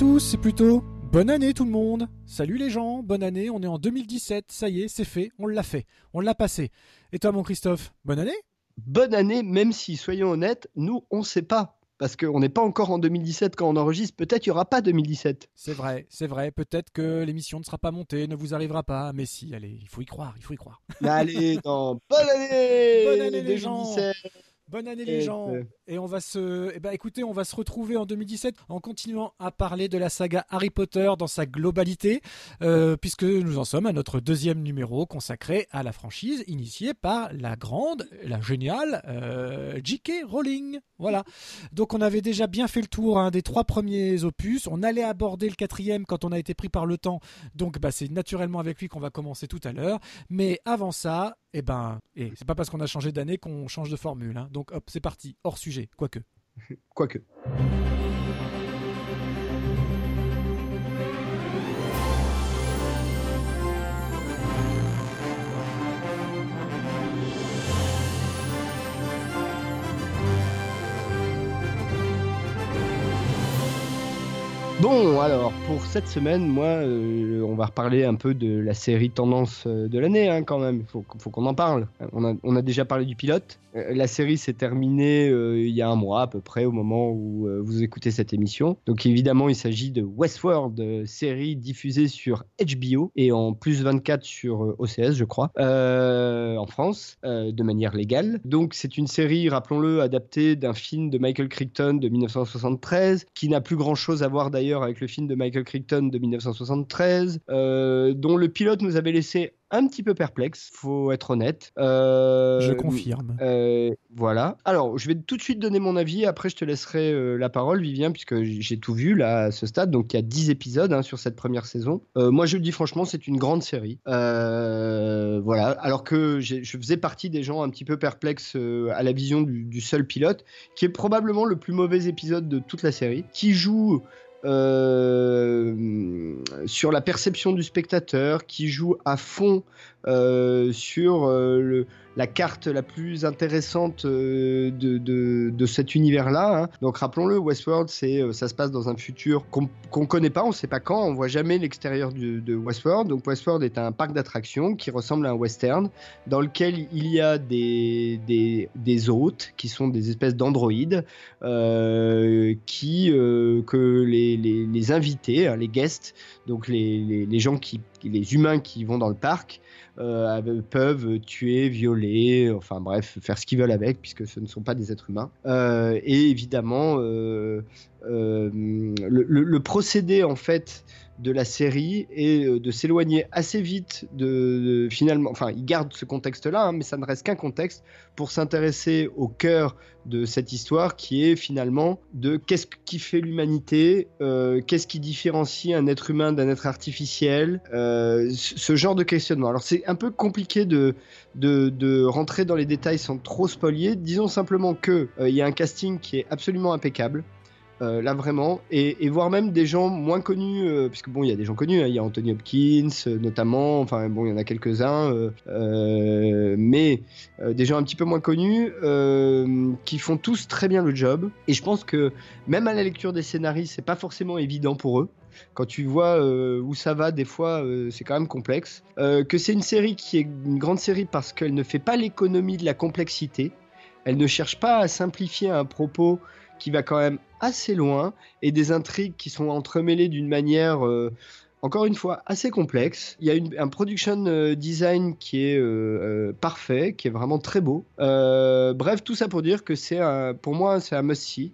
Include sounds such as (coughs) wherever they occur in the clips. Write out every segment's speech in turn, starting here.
Tous, c'est plutôt bonne année tout le monde. Salut les gens, bonne année, on est en 2017, ça y est, c'est fait, on l'a fait, on l'a passé. Et toi mon Christophe, bonne année? Bonne année, même si, soyons honnêtes, nous, on ne sait pas. Parce qu'on n'est pas encore en 2017 quand on enregistre, peut-être il n'y aura pas 2017. C'est vrai, c'est vrai, peut-être que l'émission ne sera pas montée, ne vous arrivera pas, mais si, allez, il faut y croire, il faut y croire. allez, (laughs) non, bonne année Bonne année les 2017. gens Bonne année les Et gens euh, Et on va se... Eh ben écoutez, on va se retrouver en 2017 en continuant à parler de la saga Harry Potter dans sa globalité, euh, puisque nous en sommes à notre deuxième numéro consacré à la franchise initiée par la grande, la géniale euh, J.K. Rowling. Voilà. Donc on avait déjà bien fait le tour hein, des trois premiers opus. On allait aborder le quatrième quand on a été pris par le temps. Donc bah, c'est naturellement avec lui qu'on va commencer tout à l'heure. Mais avant ça, eh ben, et c'est pas parce qu'on a changé d'année qu'on change de formule. hein. Donc hop, c'est parti, hors sujet, quoique. (laughs) Quoique. Bon, alors, pour cette semaine, moi, euh, on va reparler un peu de la série tendance euh, de l'année, hein, quand même. Il faut, qu'on en parle. On a, déjà parlé du pilote. Euh, la série s'est terminée il y a un mois à peu près, au moment où vous écoutez cette émission. Donc, évidemment, il s'agit de Westworld, série diffusée sur HBO et en plus 24 sur OCS, je crois, en France, de manière légale. Donc, c'est une série, rappelons-le, adaptée d'un film de Michael Crichton de 1973, qui n'a plus grand-chose à voir d'ailleurs avec le film de Michael Crichton de 1973, euh, dont le pilote nous avait laissé un petit peu perplexe, faut être honnête. Euh, Je confirme. euh, voilà. Alors, je vais tout de suite donner mon avis. Après, je te laisserai euh, la parole, Vivien, puisque j'ai tout vu là à ce stade. Donc, il y a 10 épisodes hein, sur cette première saison. Moi, je le dis franchement, c'est une grande série. Voilà. Alors que je faisais partie des gens un petit peu perplexes à la vision du, du seul pilote, qui est probablement le plus mauvais épisode de toute la série, qui joue sur la perception du spectateur, qui joue à fond euh, sur euh, la carte la plus intéressante euh, de, cet univers-là. hein. Donc rappelons-le, Westworld, ça se passe dans un futur qu'on qu'on connaît pas, on sait pas quand, on voit jamais l'extérieur de Westworld. Donc Westworld est un parc d'attractions qui ressemble à un western, dans lequel il y a des, des, hôtes qui sont des espèces d'androïdes qui que les, invités, hein, les guests, donc les, les gens qui, les humains qui vont dans le parc, euh, peuvent tuer, violer, enfin bref, faire ce qu'ils veulent avec, puisque ce ne sont pas des êtres humains. Euh, et évidemment, euh, le procédé en fait de la série est euh, de s'éloigner assez vite de, finalement, enfin, il garde ce contexte-là, hein, mais ça ne reste qu'un contexte pour s'intéresser au cœur de cette histoire qui est finalement de qu'est-ce qui fait l'humanité, euh, qu'est-ce qui différencie un être humain d'un être artificiel, euh, ce genre de questionnement. Alors c'est un peu compliqué de, de, de rentrer dans les détails sans trop spoiler. Disons simplement que il y a un casting qui est absolument impeccable. Euh, là vraiment, et, et voire même des gens moins connus, euh, puisque bon, il y a des gens connus, hein, il y a Anthony Hopkins euh, notamment, enfin bon, il y en a quelques-uns, mais des gens un petit peu moins connus qui font tous très bien le job. Et je pense que même à la lecture des scénarios, c'est pas forcément évident pour eux. Quand tu vois où ça va, des fois, c'est quand même complexe. Que c'est une série qui est une grande série parce qu'elle ne fait pas l'économie de la complexité. Elle ne cherche pas à simplifier un propos qui va quand même assez loin et des intrigues qui sont entremêlées d'une manière euh, encore une fois assez complexe. Il y a un production euh, design qui est euh, parfait, qui est vraiment très beau. Bref, tout ça pour dire que c'est pour moi c'est un must-see.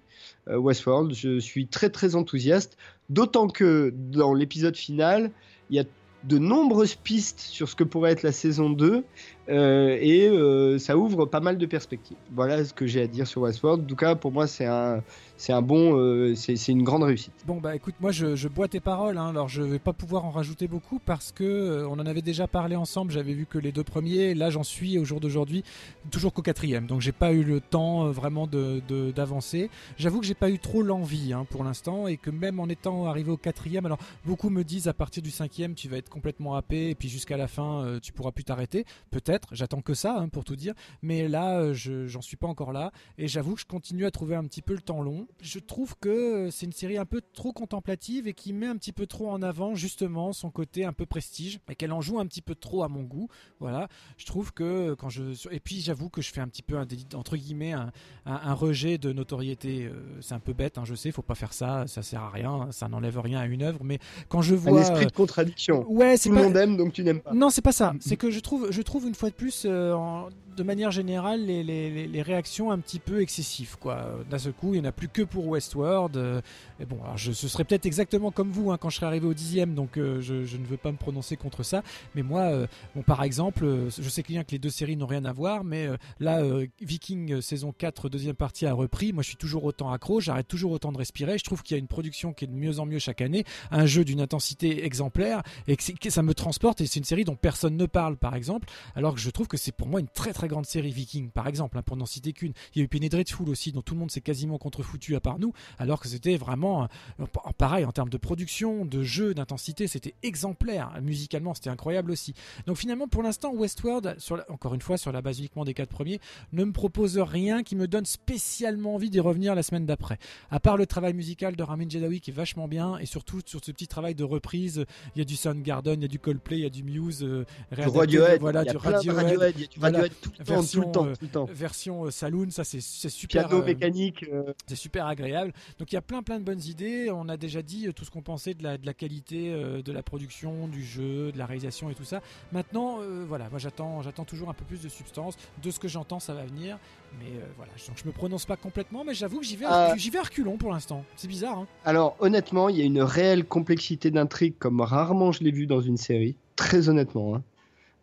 Westworld, je suis très très enthousiaste, d'autant que dans l'épisode final, il y a de nombreuses pistes sur ce que pourrait être la saison 2, et ça ouvre pas mal de perspectives. Voilà ce que j'ai à dire sur Westworld. En tout cas, pour moi, c'est un, c'est un bon, euh, c'est une grande réussite. Bon bah écoute, moi je, bois tes paroles, hein. alors je vais pas pouvoir en rajouter beaucoup parce que euh, on en avait déjà parlé ensemble. J'avais vu que les deux premiers, là j'en suis au jour d'aujourd'hui toujours qu'au quatrième, donc j'ai pas eu le temps euh, vraiment d'avancer. J'avoue que j'ai pas eu trop l'envie hein, pour l'instant et que même en étant arrivé au quatrième, alors beaucoup me disent à partir du cinquième tu vas être complètement happé et puis jusqu'à la fin tu pourras plus t'arrêter. Peut-être, j'attends que ça hein, pour tout dire, mais là j'en suis pas encore là et j'avoue que je continue à trouver un petit peu le temps long je trouve que euh, c'est une série un peu trop contemplative et qui met un petit peu trop en avant justement son côté un peu prestige et qu'elle en joue un petit peu trop à mon goût. Voilà, je trouve que quand je et puis j'avoue que je fais un petit peu un, entre guillemets un, rejet de notoriété. Euh, c'est un peu bête, hein, je sais, faut pas faire ça, ça sert à rien, ça n'enlève rien à une œuvre. Mais quand je vois un esprit de contradiction, ouais, c'est tout le monde aime donc tu n'aimes pas. Non, c'est pas ça. (clears throat) C'est que je trouve, je trouve une fois plus euh, en de manière générale les, réactions un petit peu excessives. Quoi. D'un seul coup, il n'y en a plus que pour Westworld. Euh, et bon, alors je, ce serait peut-être exactement comme vous hein, quand je serais arrivé au dixième, donc euh, je, je, ne veux pas me prononcer contre ça. Mais moi, euh, bon, par exemple, je sais bien que les deux séries n'ont rien à voir, mais là, Viking saison 4, deuxième partie a repris. Moi, je suis toujours autant accro, j'arrête toujours autant de respirer. Je trouve qu'il y a une production qui est de mieux en mieux chaque année, un jeu d'une intensité exemplaire, et que, ça me transporte. Et c'est une série dont personne ne parle, par exemple, alors que je trouve que c'est pour moi une très très grande série Viking, par exemple, hein, pour n'en citer qu'une. Il y a eu Penny Dreadful aussi, dont tout le monde s'est quasiment contrefoutu à part nous, alors que c'était vraiment, euh, pareil, en termes de production, de jeu, d'intensité, c'était exemplaire. Musicalement, c'était incroyable aussi. Donc finalement, pour l'instant, Westworld, sur encore une fois, sur la base uniquement des quatre premiers, ne me propose rien qui me donne spécialement envie d'y revenir la semaine d'après. À part le travail musical de Ramin Djadawi qui est vachement bien, et surtout sur ce petit travail de reprise, il y a du Soundgarden, il y a du Coldplay, il y a du Muse, euh, du Radiohead, voilà, du Radiohead, il y a du Radiohead tout le temps, version, tout le temps, euh, version saloon, ça c'est super. Piano mécanique. C'est super agréable. Donc il y a plein plein de bonnes idées. On a déjà dit tout ce qu'on pensait de la, de la qualité de la production, du jeu, de la réalisation et tout ça. Maintenant, voilà, moi j'attends j'attends toujours un peu plus de substance. De ce que j'entends, ça va venir. Mais voilà, donc je me prononce pas complètement, mais j'avoue que j'y vais, j'y vais à reculons pour l'instant. C'est bizarre. Hein Alors honnêtement, il y a une réelle complexité d'intrigue comme rarement je l'ai vu dans une série. Très honnêtement. Hein.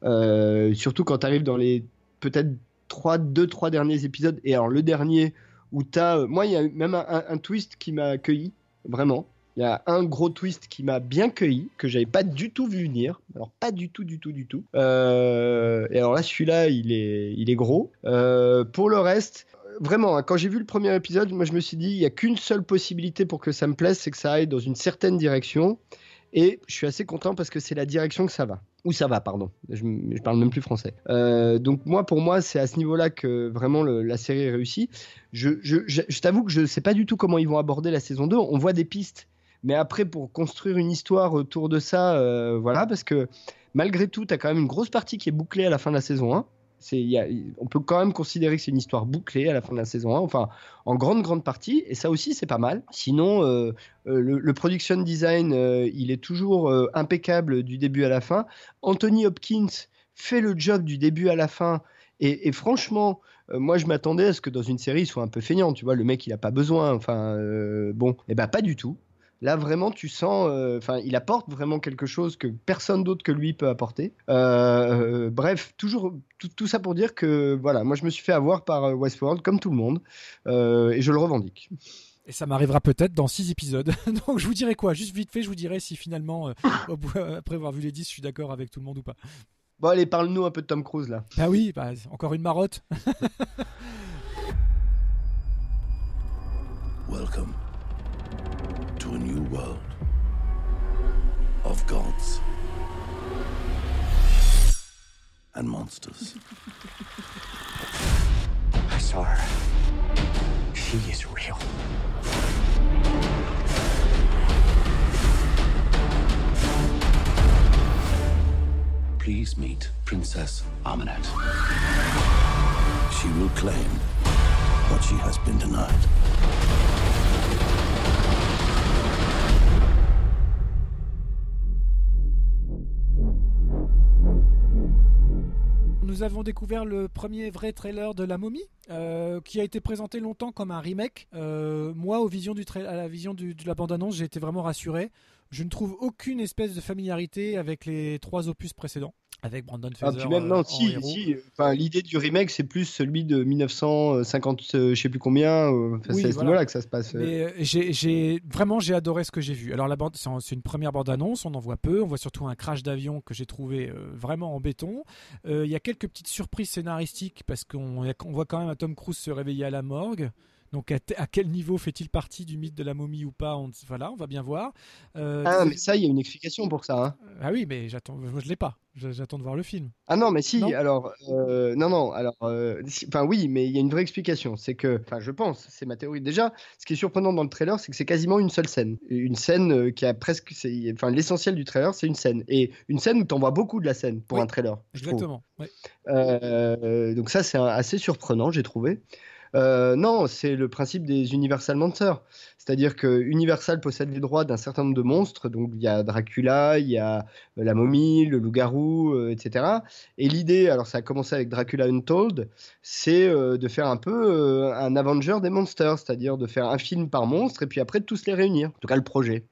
Euh, surtout quand tu arrives dans les peut-être trois, deux, trois derniers épisodes. Et alors le dernier où tu as. Euh, moi, il y a même un, twist qui m'a accueilli, vraiment. Il y a un gros twist qui m'a bien cueilli, que j'avais pas du tout vu venir. Alors pas du tout, du tout, du tout. Euh, et alors là, celui-là, il est, il est gros. pour le reste, vraiment, hein, quand j'ai vu le premier épisode, moi je me suis dit, il y a qu'une seule possibilité pour que ça me plaise, c'est que ça aille dans une certaine direction. Et je suis assez content parce que c'est la direction que ça va. Ou ça va, pardon. Je, je parle même plus français. Euh, donc moi, pour moi, c'est à ce niveau-là que vraiment la série. Je, je, je t'avoue que je ne sais pas du tout comment ils vont aborder la saison 2. On voit des pistes. Mais après, pour construire une histoire autour de ça, euh, voilà, parce que malgré tout, tu as quand même une grosse partie qui est bouclée à la fin de la saison 1 on peut quand même considérer que c'est une histoire bouclée à la fin de la saison 1, enfin en grande grande partie, et ça aussi c'est pas mal. Sinon, euh, euh, le, production design, euh, il est toujours impeccable du début à la fin. Anthony Hopkins fait le job du début à la fin, et, franchement, moi je m'attendais à ce que dans une série il soit un peu feignant, tu vois, le mec il a pas besoin, enfin bon, et eh ben pas du tout. Là, vraiment, tu sens. Euh, enfin, il apporte vraiment quelque chose que personne d'autre que lui peut apporter. Euh, euh, bref, toujours tout, ça pour dire que voilà, moi, je me suis fait avoir par Westworld comme tout le monde, et je le revendique. Et ça m'arrivera peut-être dans 6 épisodes. (laughs) Donc je vous dirai quoi? Juste vite fait, je vous dirai si finalement, (laughs) après avoir vu les 10, je suis d'accord avec tout le monde ou pas. Bon, allez, parle-nous un peu de Tom Cruise là. Bah oui, bah, encore une marotte. (laughs) Welcome a new world of gods and monsters. I saw her. She is real. Please meet Princess Amunet. She will claim what she has been denied. Nous avons découvert le premier vrai trailer de La Momie, euh, qui a été présenté longtemps comme un remake. Euh, moi, à la vision de la bande-annonce, j'ai été vraiment rassuré. Je ne trouve aucune espèce de familiarité avec les trois opus précédents. Avec Brandon Ah, Fraser. puis même, euh, non, en si. Enfin, l'idée du remake, c'est plus celui de 1950, euh, je sais plus combien. euh, Oui, c'est à ce voilà. niveau-là que ça se passe. euh. Euh, j'ai, vraiment j'ai adoré ce que j'ai vu. Alors la bande, c'est, une première bande annonce, on en voit peu. On voit surtout un crash d'avion que j'ai trouvé euh, vraiment en béton. Euh, Il y a quelques petites surprises scénaristiques parce qu'on on voit quand même un Tom Cruise se réveiller à la morgue. Donc à, quel niveau fait-il partie du mythe de la momie ou pas? On, Voilà, on va bien voir. Euh, Ah, mais ça, il y a une explication pour ça. hein. ah oui, mais j'attends, moi je l'ai pas. J'attends de voir le film. Ah non, mais si, Non? alors, euh, non, non, alors, euh, si- enfin oui, mais il y a une vraie explication. C'est que, enfin, je pense, c'est ma théorie. Déjà, ce qui est surprenant dans le trailer, c'est que c'est quasiment une seule scène. Une scène qui a presque, enfin, l'essentiel du trailer, c'est une scène. Et une scène où t'en vois beaucoup de la scène pour Oui, un trailer. je. Exactement. ouais. Donc ça, c'est assez surprenant, j'ai trouvé. Euh, non, c'est le principe des Universal Monsters. C'est-à-dire que Universal possède les droits d'un certain nombre de monstres. Donc il y a Dracula, il y a euh, la momie, le loup-garou, euh, etc. Et l'idée, alors ça a commencé avec Dracula Untold, c'est de faire un peu un Avenger des monsters, c'est-à-dire de faire un film par monstre et puis après de tous les réunir. En tout cas, le projet.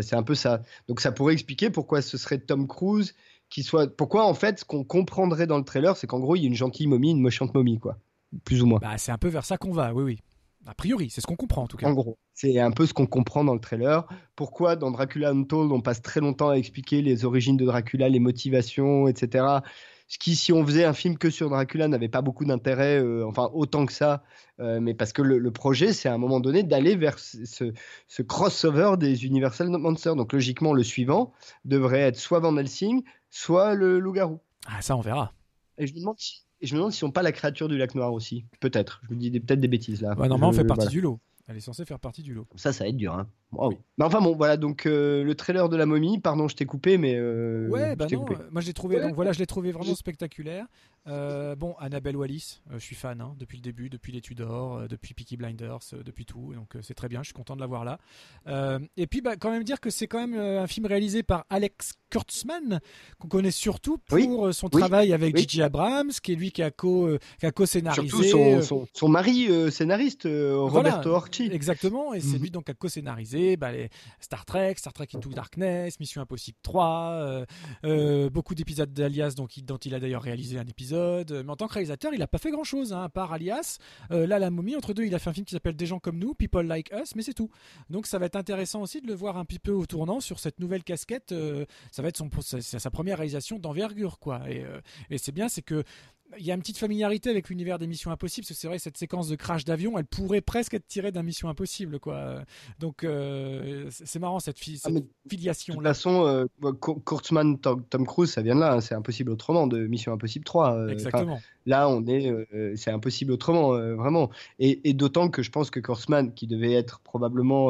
C'est un peu ça. Donc ça pourrait expliquer pourquoi ce serait Tom Cruise qui soit. Pourquoi en fait, ce qu'on comprendrait dans le trailer, c'est qu'en gros, il y a une gentille momie, une méchante momie, quoi. Plus ou moins. Bah, c'est un peu vers ça qu'on va. Oui, oui. A priori, c'est ce qu'on comprend en tout cas. En gros, c'est un peu ce qu'on comprend dans le trailer. Pourquoi dans Dracula Untold, on passe très longtemps à expliquer les origines de Dracula, les motivations, etc. Ce qui, si on faisait un film que sur Dracula, n'avait pas beaucoup d'intérêt, euh, enfin autant que ça, euh, mais parce que le, le projet, c'est à un moment donné d'aller vers ce, ce- ce crossover des Universal Monsters. Donc logiquement, le suivant devrait être soit Van Helsing, soit le loup-garou. Ah, ça, on verra. Et je me demande si, et je me demande si on pas la créature du lac noir aussi. Peut-être. Je vous dis des- peut-être des bêtises là. Ouais, normalement, on fait partie voilà. du lot. Elle est censée faire partie du lot. Ça, ça va être dur. Hein. Mais enfin bon, voilà donc euh, le trailer de la momie. Pardon, je t'ai coupé, mais euh, Ouais, je bah non. coupé. euh, Moi, je l'ai trouvé. Ouais. Donc voilà, je l'ai trouvé vraiment spectaculaire. Euh, bon, Annabelle Wallis, euh, je suis fan hein, depuis le début, depuis les Tudors, euh, depuis Peaky Blinders, depuis tout. Donc c'est très bien. Je suis content de la voir là. Et puis, bah, quand même dire que c'est quand même un film réalisé par Alex Kurtzman, qu'on connaît surtout pour Oui, son oui, travail avec oui. Gigi Abrams, qui est lui qui a co, co-scénarisé. Surtout son, son, son mari scénariste Voilà, Roberto Orci. Exactement, et c'est Mhm. lui donc qui a co-scénarisé bah, les Star Trek, Star Trek Into Darkness, Mission Impossible 3, euh, euh, beaucoup d'épisodes d'Alias dont il a d'ailleurs réalisé un épisode. Mais en tant que réalisateur, il n'a pas fait grand-chose, hein, à part Alias. Euh, là, La Momie, entre deux, il a fait un film qui s'appelle Des gens comme nous, People Like Us, mais c'est tout. Donc ça va être intéressant aussi de le voir un petit peu au tournant sur cette nouvelle casquette. euh, ça va être son, c'est sa première réalisation d'envergure, quoi. Et, euh, et c'est bien, c'est que il y a une petite familiarité avec l'univers des Missions Impossibles, parce que c'est vrai cette séquence de crash d'avion, elle pourrait presque être tirée d'un Mission Impossible, quoi. Donc euh, c'est marrant cette, fi- Ah, cette mais De filiation toute là. façon, euh, Kur- Kurtzman, Tom, Tom Cruise, ça vient de là. hein, c'est impossible autrement de Mission Impossible 3. euh, Exactement. Là, on est, c'est impossible autrement, vraiment. Et, et d'autant que je pense que Kurtzman, qui devait être probablement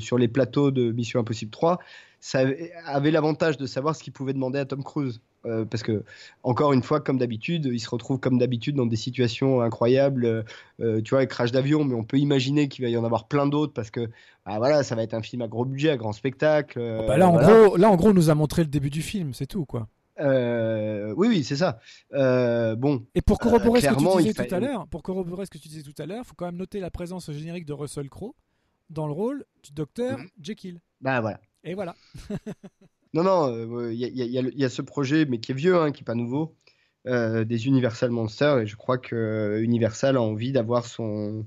sur les plateaux de Mission Impossible 3, ça avait- avait l'avantage de savoir ce qu'il pouvait demander à Tom Cruise. Euh, parce que, encore une fois, comme d'habitude, il se retrouve comme d'habitude dans des situations incroyables. euh, euh, tu vois, avec crash d'avion, mais on peut imaginer qu'il va y en avoir plein d'autres parce que, ah, voilà, ça va être un film à gros budget, à grand spectacle. euh, Bah là, en voilà. gros, là, en gros, on nous a montré le début du film, c'est tout, quoi. Euh, oui, oui, c'est ça. Euh, bon, Et pour corroborer ce que tu disais tout à l'heure, pour corroborer ce que tu disais tout à l'heure, faut quand même noter la présence générique de Russell Crowe dans le rôle du docteur Mhm. Jekyll. bah voilà. Et voilà. (laughs) Non, non, il y, a- ce projet, mais qui est vieux, hein, qui n'est pas nouveau, euh, des Universal Monsters, et je crois que euh, Universal a envie d'avoir son,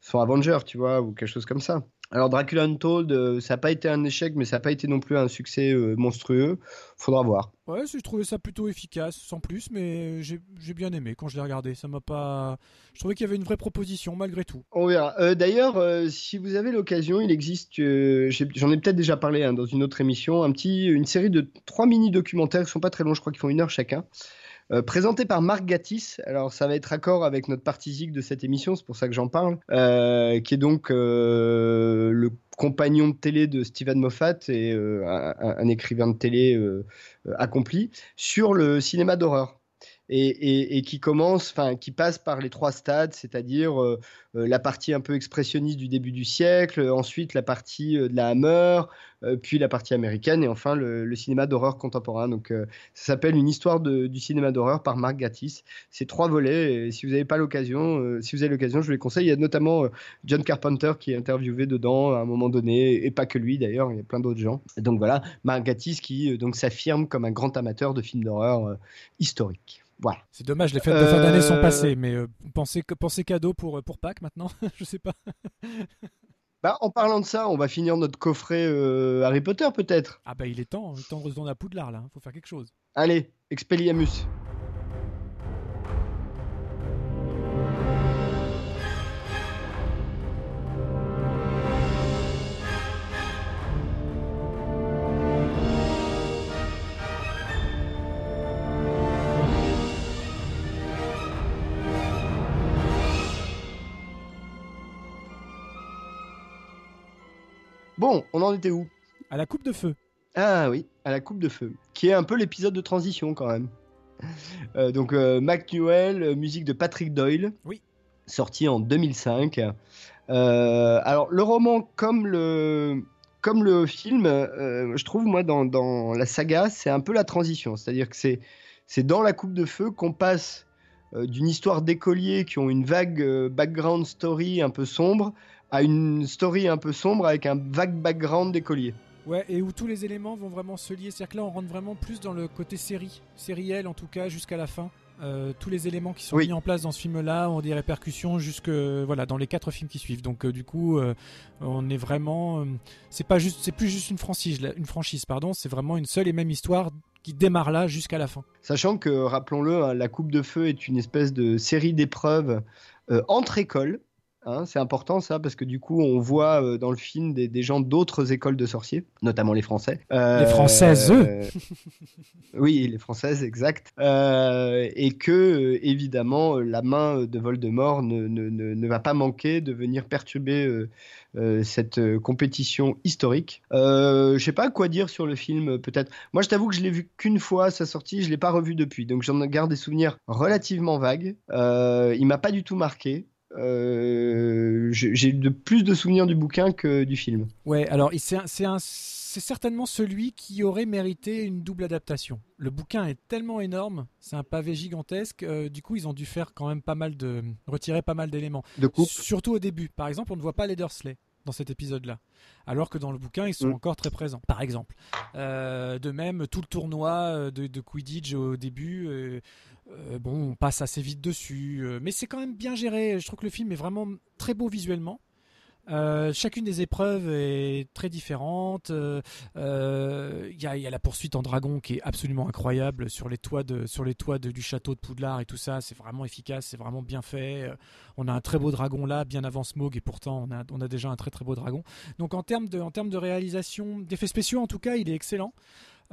son Avenger, tu vois, ou quelque chose comme ça. Alors Dracula Untold, euh, ça n'a pas été un échec, mais ça n'a pas été non plus un succès euh, monstrueux. Faudra voir. Ouais, j'ai trouvé ça plutôt efficace, sans plus, mais j'ai j'ai bien aimé quand je l'ai regardé. Ça m'a pas. Je trouvais qu'il y avait une vraie proposition malgré tout. On verra. Euh, D'ailleurs, euh, si vous avez l'occasion, il existe, euh, j'en ai peut-être déjà parlé hein, dans une autre émission, un petit, une série de trois mini-documentaires qui sont pas très longs, je crois qu'ils font une heure chacun, euh, présentés par Marc Gatiss. Alors, ça va être raccord avec notre partie zig de cette émission, c'est pour ça que j'en parle, euh, qui est donc euh, le compagnon de télé de Steven Moffat et un, écrivain de télé accompli sur le cinéma d'horreur. Et, qui commence, enfin, qui passe par les trois stades, c'est-à-dire la partie un peu expressionniste du début du siècle, ensuite la partie de la Hammer, puis la partie américaine, et enfin le, cinéma d'horreur contemporain. Donc, ça s'appelle Une histoire du cinéma d'horreur par Marc Gatiss. C'est trois volets, et si vous n'avez pas l'occasion, si vous avez l'occasion, je vous les conseille. Il y a notamment John Carpenter qui est interviewé dedans à un moment donné, et pas que lui d'ailleurs, il y a plein d'autres gens. donc voilà, Marc Gatiss qui donc s'affirme comme un grand amateur de films d'horreur historiques. Voilà. C'est dommage, les fêtes de fin d'année sont passées, mais pensez, pensez cadeau pour, pour Pâques maintenant, (laughs) je sais pas. Bah, en parlant de ça, on va finir notre coffret Harry Potter peut-être. Ah bah il est temps, il est temps de retourner à Poudlard là, il hein. faut faire quelque chose. Allez, Expelliarmus. Bon, on en était où? À la coupe de feu. Ah oui, à la coupe de feu, qui est un peu l'épisode de transition quand même. Euh, donc euh, Mac Newell, euh, musique de Patrick Doyle. Oui. Sorti en 2005. alors le roman comme le comme le film, je trouve moi dans, dans la saga, c'est un peu la transition. C'est-à-dire que c'est c'est dans la coupe de feu qu'on passe d'une histoire d'écoliers qui ont une vague background story un peu sombre à une story un peu sombre avec un vague background d'écolier. Ouais, et où tous les éléments vont vraiment se lier. C'est-à-dire que là, on rentre vraiment plus dans le côté série, sériel en tout cas, jusqu'à la fin. Euh, tous les éléments qui sont mis en place dans ce film-là ont des répercussions jusque voilà dans les quatre films qui suivent. Donc euh, du coup, euh, on est vraiment, c'est pas juste, c'est plus juste une franchise, une franchise pardon, c'est vraiment une seule et même histoire qui démarre là jusqu'à la fin. Sachant que rappelons-le, hein, la Coupe de Feu est une espèce de série d'épreuves entre écoles Hein, c'est important ça parce que du coup on voit euh, dans le film des, gens d'autres écoles de sorciers, notamment les Français. Euh, les Françaises. (laughs) oui, les Françaises, exact. Euh, et que évidemment la main de Voldemort ne, ne, ne, va pas manquer de venir perturber cette compétition historique. je sais pas quoi dire sur le film peut-être. Moi je t'avoue que je l'ai vu qu'une fois à sa sortie, je l'ai pas revu depuis, donc j'en garde des souvenirs relativement vagues. il m'a pas du tout marqué. Euh, j'ai de plus de souvenirs du bouquin que du film. Ouais, alors c'est certainement celui qui aurait mérité une double adaptation. Le bouquin est tellement énorme, c'est un pavé gigantesque. Euh, du coup, ils ont dû faire quand même pas mal de retirer pas mal d'éléments. De Surtout au début. Par exemple, on ne voit pas les Dursley dans cet épisode-là. Alors que dans le bouquin, ils sont mm. encore très présents, par exemple. Euh, de même, tout le tournoi de, de Quidditch au début, euh, bon, on passe assez vite dessus, euh, mais c'est quand même bien géré. Je trouve que le film est vraiment très beau visuellement. Euh, chacune des épreuves est très différente. Il y, a, la poursuite en dragon qui est absolument incroyable sur les toits, de, sur les toits du château de Poudlard et tout ça. C'est vraiment efficace, c'est vraiment bien fait. on a un très beau dragon là, bien avant Smog, et pourtant on a, on a déjà un très très beau dragon. Donc en termes de, en termes de réalisation, d'effets spéciaux en tout cas, il est excellent.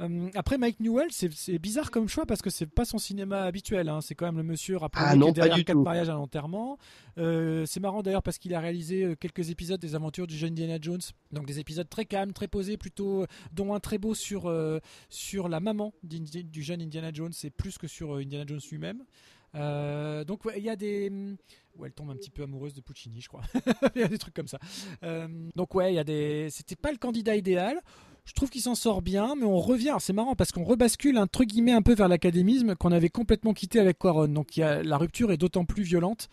Euh, après Mike Newell, c'est bizarre comme choix parce que c'est pas son cinéma habituel. Hein. C'est quand même le monsieur rappelé ah, non, derrière quatre mariages à l'enterrement. Euh, c'est marrant d'ailleurs parce qu'il a réalisé euh, quelques épisodes des aventures du jeune Indiana Jones. Donc des épisodes très calmes, très posés, plutôt, dont un très beau sur, sur la maman du jeune Indiana Jones et plus que sur Indiana Jones lui-même. donc il y a des où elle tombe un petit peu amoureuse de Puccini, je crois. (laughs) il y a des trucs comme ça. donc ouais, il y a des. C'était pas le candidat idéal. Je trouve qu'il s'en sort bien, mais on revient. C'est marrant parce qu'on rebascule un truc guillemets un peu vers l'académisme qu'on avait complètement quitté avec Quaron. Donc y a, la rupture est d'autant plus violente.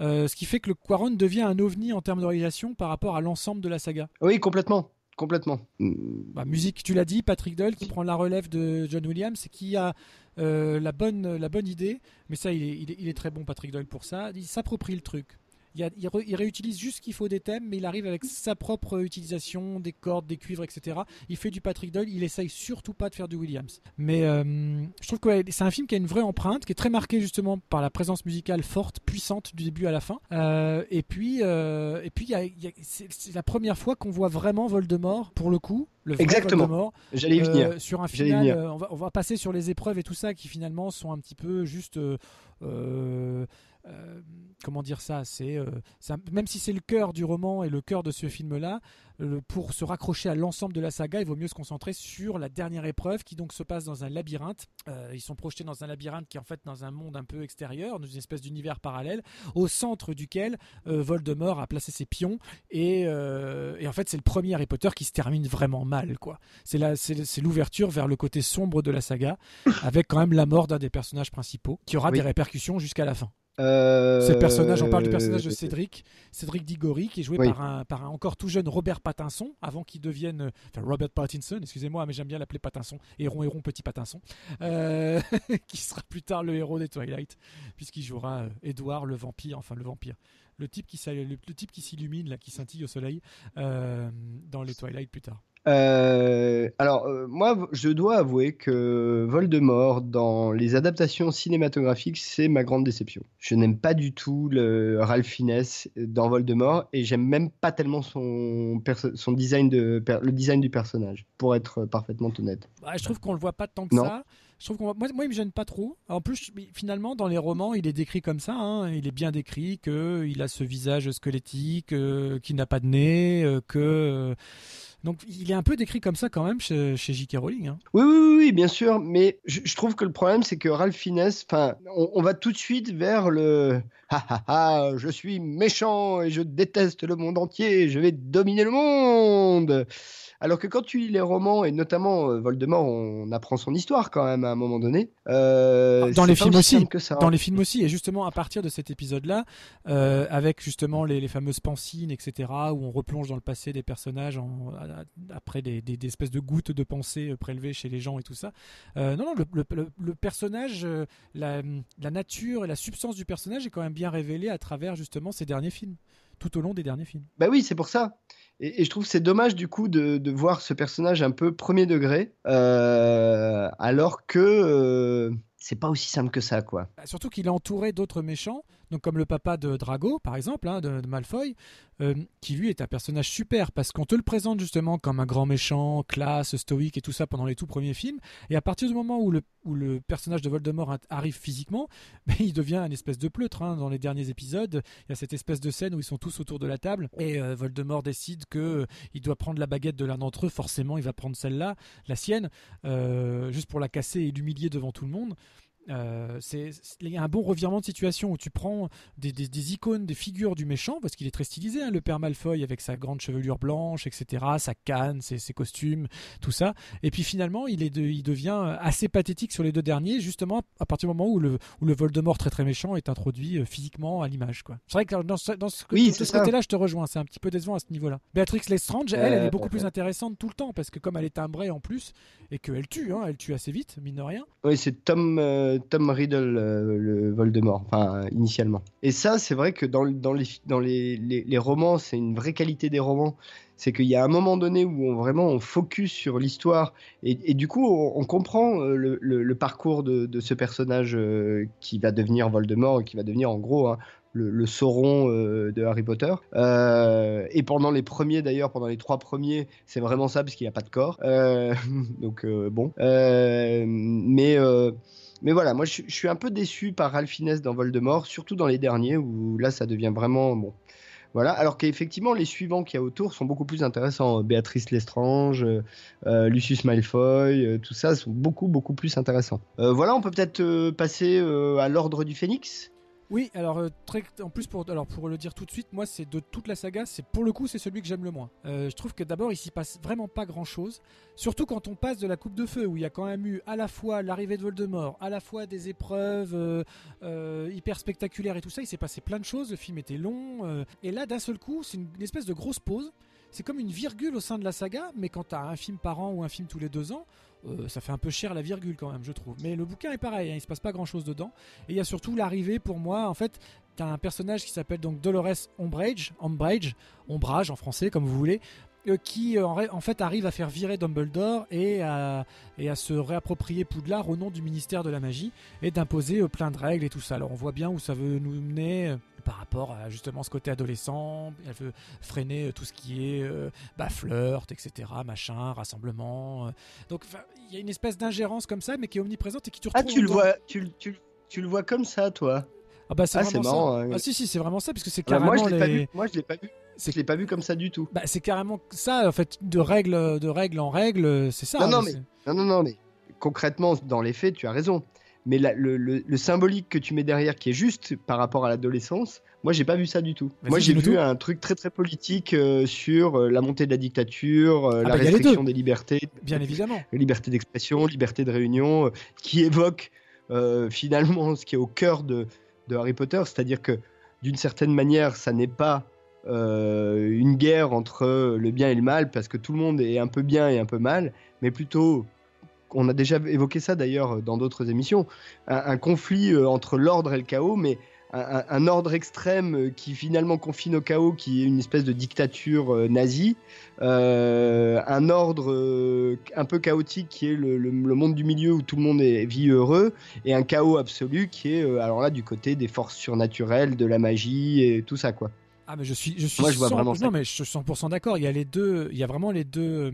Euh, ce qui fait que le Quaron devient un ovni en termes d'organisation par rapport à l'ensemble de la saga. Oui, complètement. Complètement. Bah, musique, tu l'as dit, Patrick Doyle qui prend la relève de John Williams et qui a euh, la, bonne, la bonne idée, mais ça, il est, il est, très bon, Patrick Doyle, pour ça. Il s'approprie le truc il, réutilise juste ce qu'il faut des thèmes, mais il arrive avec sa propre utilisation des cordes, des cuivres, etc. Il fait du Patrick Doyle, il essaye surtout pas de faire du Williams. Mais euh, je trouve que c'est un film qui a une vraie empreinte, qui est très marqué justement par la présence musicale forte, puissante du début à la fin. Euh, et puis, euh, et puis c'est la première fois qu'on voit vraiment Voldemort pour le coup. Le Exactement. Voldemort, J'allais venir. Sur un final, on va, on, va, passer sur les épreuves et tout ça qui finalement sont un petit peu juste comment dire ça C'est même si c'est le cœur du roman et le cœur de ce film-là, pour se raccrocher à l'ensemble de la saga, il vaut mieux se concentrer sur la dernière épreuve qui donc se passe dans un labyrinthe. ils sont projetés dans un labyrinthe qui est en fait dans un monde un peu extérieur, dans une espèce d'univers parallèle, au centre duquel Voldemort a placé ses pions et, et en fait c'est le premier Harry Potter qui se termine vraiment mal quoi. C'est c'est l'ouverture vers le côté sombre de la saga avec quand même la mort d'un des personnages principaux qui aura des répercussions jusqu'à la fin. Euh, c'est le personnage, on parle du personnage de Cédric, Cédric Diggory, qui est joué par, un, par un encore tout jeune Robert Pattinson, avant qu'il devienne, enfin Robert Pattinson, excusez-moi, mais j'aime bien l'appeler Pattinson, Héron Héron Petit Pattinson, euh, (laughs) qui sera plus tard le héros des Twilight, puisqu'il jouera euh, Edward le vampire, enfin le vampire, le type qui, le, type qui s'illumine, là, qui scintille au soleil, dans les Twilight plus tard. Euh, alors, euh, moi, je dois avouer que Voldemort, dans les adaptations cinématographiques, c'est ma grande déception. Je n'aime pas du tout le Ralph Fiennes dans Voldemort et j'aime même pas tellement son, son design de, le design du personnage, pour être parfaitement honnête. Bah, je trouve qu'on le voit pas tant que ça. Je trouve qu'on moi, moi, il me gêne pas trop. En plus, finalement, dans les romans, il est décrit comme ça. Hein. Il est bien décrit qu'il a ce visage squelettique, euh, qu'il n'a pas de nez, que donc il est un peu décrit comme ça quand même chez, J.K. Rowling. Hein. Oui, oui, oui, bien sûr. Mais je, trouve que le problème, c'est que Ralph Fiennes, on, va tout de suite vers le ha ha ha, je suis méchant et je déteste le monde entier, je vais dominer le monde. Alors que quand tu lis les romans, et notamment euh, Voldemort, on apprend son histoire quand même à un moment donné. Euh, dans les films aussi. Que ça, dans les films aussi. Et justement, à partir de cet épisode-là, euh, avec justement les, fameuses pensines, etc., où on replonge dans le passé des personnages en, après des, espèces de gouttes de pensée prélevées chez les gens et tout ça. non, non, le, personnage, la, la nature et la substance du personnage est quand même bien révélée à travers justement ces derniers films tout au long des derniers films. Bah oui, c'est pour ça. Et, je trouve c'est dommage du coup de, voir ce personnage un peu premier degré, euh, alors que euh, c'est pas aussi simple que ça, quoi. Bah, surtout qu'il est entouré d'autres méchants donc comme le papa de Drago, par exemple, hein, de, Malfoy, euh, qui lui est un personnage super parce qu'on te le présente justement comme un grand méchant, classe, stoïque et tout ça pendant les tout premiers films. Et à partir du moment où le, personnage de Voldemort arrive physiquement, (laughs) ben, il devient un espèce de pleutre. Hein. Dans les derniers épisodes, il y a cette espèce de scène où ils sont tous autour de la table et euh, Voldemort décide que euh, il doit prendre la baguette de l'un d'entre eux. Forcément, il va prendre celle-là, la sienne, juste pour la casser et l'humilier devant tout le monde. Euh, c'est il y a un bon revirement de situation où tu prends des, des, icônes, des figures du méchant parce qu'il est très stylisé, hein, le père Malfoy avec sa grande chevelure blanche, etc., sa canne, ses, ses costumes, tout ça. Et puis finalement, il, est il devient assez pathétique sur les deux derniers, justement à partir du moment où le, où le Voldemort très très méchant est introduit euh, physiquement à l'image. C'est vrai que dans ce, dans ce, côté-là, je te rejoins, c'est un petit peu décevant à ce niveau-là. Béatrix Lestrange, elle, elle est beaucoup plus intéressante tout le temps parce que comme elle est timbrée en plus et qu'elle tue, hein, elle tue assez vite, mine de rien. Oui, c'est Tom. Euh, Tom Riddle, euh, le Voldemort, enfin, initialement. Et ça, c'est vrai que dans, dans, les, dans les, les, romans, c'est une vraie qualité des romans. C'est qu'il y a un moment donné où on, vraiment on focus sur l'histoire et, du coup on, comprend euh, le, le, parcours de, de, ce personnage euh, qui va devenir Voldemort, qui va devenir en gros hein, le, Sauron de Harry Potter. et pendant les premiers, d'ailleurs, pendant les trois premiers, c'est vraiment ça, parce qu'il n'y a pas de corps. (laughs) donc, bon. mais mais voilà, moi je, suis un peu déçu par Ralph dans Voldemort, surtout dans les derniers où là ça devient vraiment bon. Voilà, alors qu'effectivement les suivants qu'il y a autour sont beaucoup plus intéressants. Béatrice Lestrange, euh, euh, Lucius Malfoy, euh, tout ça sont beaucoup beaucoup plus intéressants. voilà, on peut peut-être passer à l'ordre du Phénix. Oui, alors euh, très, en plus pour alors pour le dire tout de suite, moi c'est de toute la saga, c'est pour le coup c'est celui que j'aime le moins. Euh, je trouve que d'abord il s'y passe vraiment pas grand chose, surtout quand on passe de la coupe de feu où il y a quand même eu à la fois l'arrivée de Voldemort, à la fois des épreuves euh, hyper spectaculaires et tout ça, il s'est passé plein de choses, le film était long et là d'un seul coup c'est une, espèce de grosse pause. C'est comme une virgule au sein de la saga, mais quand t'as un film par an ou un film tous les deux ans, euh, ça fait un peu cher la virgule quand même, je trouve. Mais le bouquin est pareil, hein, il se passe pas grand chose dedans. Et il y a surtout l'arrivée pour moi, en fait, t'as un personnage qui s'appelle donc Dolores Ombrage, Ombrage, Ombrage en français comme vous voulez, euh, qui euh, en, fait arrive à faire virer Dumbledore et à, et à se réapproprier Poudlard au nom du ministère de la magie et d'imposer plein de règles et tout ça. Alors on voit bien où ça veut nous mener par rapport à justement ce côté adolescent. Elle veut freiner euh, tout ce qui est euh, bah, flirt, etc., machin, rassemblement. Euh. Donc il y a une espèce d'ingérence comme ça, mais qui est omniprésente et qui te Ah, tu le vois, tu, tu, tu, le vois comme ça, toi Ah bah c'est Ah, marrant, ça. hein. Ah si si, c'est vraiment ça parce que c'est carrément moi, je l'ai pas les- vu. Moi, je l'ai pas vu. Je l'ai pas vu comme ça du tout. Bah, c'est carrément ça en fait de règle de règle en règle, c'est ça. Non, non, c'est- Non, non, non, mais concrètement, dans les faits, tu as raison. Mais la- le, le- le symbolique que tu mets derrière, qui est juste par rapport à l'adolescence, moi, j'ai pas vu ça du tout. Vas-y, Moi, j'ai vu tout. un truc très, très politique euh, sur euh, la montée de la dictature, euh, Ah la bah, restriction des libertés, Bien évidemment. liberté d'expression, liberté de réunion, qui évoque finalement ce qui est au cœur de, de Harry Potter, c'est-à-dire que d'une certaine manière, ça n'est pas une guerre entre le bien et le mal, parce que tout le monde est un peu bien et un peu mal, mais plutôt, on a déjà évoqué ça d'ailleurs dans d'autres émissions, un, un conflit euh, entre l'ordre et le chaos, mais un, ordre extrême euh, qui finalement confine au chaos, qui est une espèce de dictature euh, nazie, euh, un ordre euh, un peu chaotique qui est le, le- le monde du milieu où tout le monde est, vit heureux, et un chaos absolu qui est, alors là, du côté des forces surnaturelles, de la magie et tout ça, quoi. Ah mais je suis je suis Moi, je vois 100% vraiment ça. non mais je suis 100% d'accord, il y a les deux il y a vraiment les deux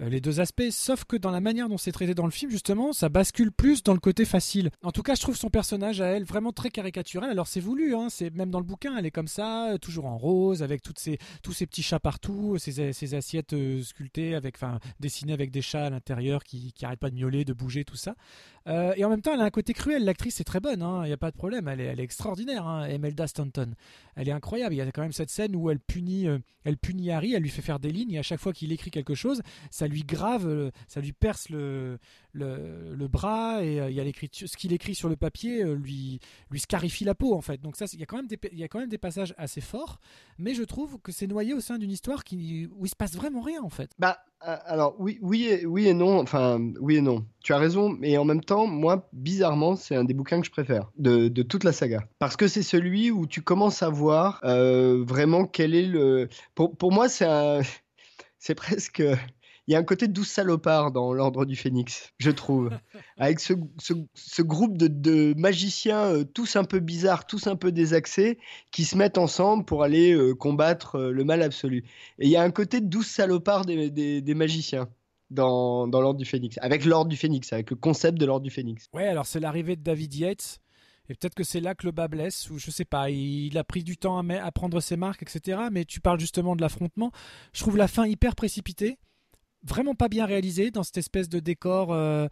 les deux aspects, sauf que dans la manière dont c'est traité dans le film, justement, ça bascule plus dans le côté facile. En tout cas, je trouve son personnage à elle vraiment très caricaturel. Alors c'est voulu, hein, c'est même dans le bouquin, elle est comme ça, euh, toujours en rose, avec toutes tous ces petits chats partout, ces, assiettes euh, sculptées, avec, enfin, dessinées avec des chats à l'intérieur qui, qui arrêtent pas de miauler, de bouger, tout ça. Euh, et en même temps, elle a un côté cruel. L'actrice est très bonne, il n'y a pas de problème. Elle est, elle est extraordinaire, hein, Stanton. Elle est incroyable. Il y a quand même cette scène où elle punit, euh, elle punit Harry, elle lui fait faire des lignes, et à chaque fois qu'il écrit quelque chose, ça lui grave, euh, ça lui perce le, le, bras, et euh, il y a ce qu'il écrit sur le papier euh, lui, lui scarifie la peau, en fait. Donc ça, il y, a quand même des, il y a quand même des passages assez forts, mais je trouve que c'est noyé au sein d'une histoire qui, où il se passe vraiment rien, en fait. Bah, alors oui, oui, et, oui et non. Enfin, oui et non. Tu as raison, mais en même temps, moi, bizarrement, c'est un des bouquins que je préfère de, de toute la saga, parce que c'est celui où tu commences à voir vraiment quel est le. Pour, pour moi, c'est (laughs) c'est presque. Il y a un côté douce salopard dans l'ordre du Phénix, je trouve. (laughs) Avec ce, ce, ce groupe de, de magiciens, euh, tous un peu bizarres, tous un peu désaxés, qui se mettent ensemble pour aller euh, combattre euh, le mal absolu. Et il y a un côté douce salopard des, des, des magiciens dans, dans l'ordre du Phénix, avec l'ordre du Phénix, avec le concept de l'ordre du Phénix. Ouais, alors c'est l'arrivée de David Yates. Et peut-être que c'est là que le bas blesse, ou je sais pas, il a pris du temps à prendre ses marques, etc. Mais tu parles justement de l'affrontement. Je trouve la fin hyper précipitée, vraiment pas bien réalisée dans cette espèce de décor, euh,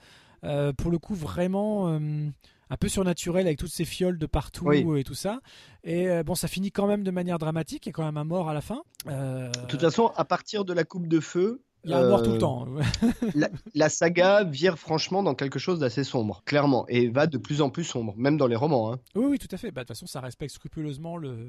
euh, pour le coup vraiment euh, un peu surnaturel avec toutes ces fioles de partout Oui. et tout ça. Et bon, ça finit quand même de manière dramatique, il y a quand même un mort à la fin. Euh, De toute façon, à partir de la coupe de feu, il y a un mort tout le euh, temps. (laughs) la, la saga vire franchement dans quelque chose d'assez sombre, clairement, et va de plus en plus sombre, même dans les romans. hein. Oui, oui, tout à fait. Bah, de toute façon, ça respecte scrupuleusement le-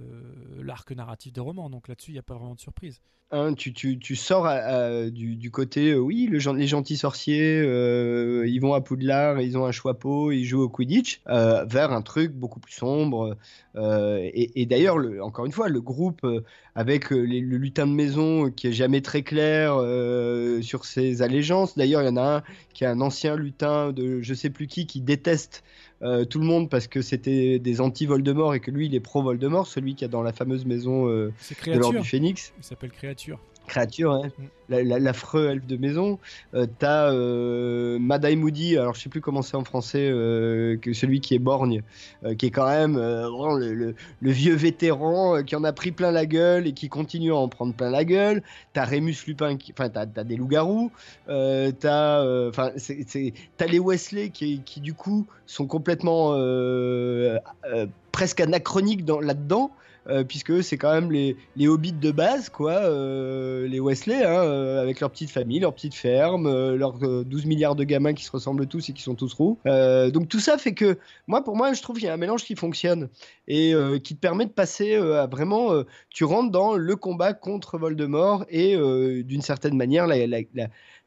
l'arc narratif des romans, donc là-dessus, il n'y a pas vraiment de surprise. Hein, tu, tu, tu sors à- à- du, du côté, euh, oui, le les gentils sorciers, euh, ils vont à Poudlard, ils ont un choix-peau, ils jouent au Quidditch, euh, vers un truc beaucoup plus sombre. euh, et et d'ailleurs, le- encore une fois, le groupe euh, avec euh, les- le lutin de maison euh, qui est jamais très clair euh, sur ses allégeances. D'ailleurs, il y en a un qui est un ancien lutin de je sais plus qui qui déteste euh, tout le monde parce que c'était des anti-Voldemort et que lui, il est pro-Voldemort, celui qui a dans la fameuse maison euh, de l'Ordre du Phénix Il s'appelle créature. Créature, hein. Mm. La- la- l'affreux elfe de maison. Euh, T'as euh, Moody, alors je sais plus comment c'est en français, euh, que celui qui est borgne, euh, qui est quand même euh, le, le- le vieux vétéran qui en a pris plein la gueule et qui continue à en prendre plein la gueule. T'as Rémus Lupin, enfin t'as as des loups-garous. T'as enfin les Wesley qui, qui du coup sont complètement presque anachroniques dans- là-dedans euh, puisque c'est quand même les, hobbits de base, quoi, euh, les Wesley, hein, euh, avec leur petite famille, leur petite ferme, leurs euh, 12 milliards de gamins qui se ressemblent tous et qui sont tous roux. Donc tout ça fait que, moi, pour moi, je trouve qu'il y a un mélange qui fonctionne et qui te permet de passer à vraiment, tu rentres dans le combat contre Voldemort et d'une certaine manière la,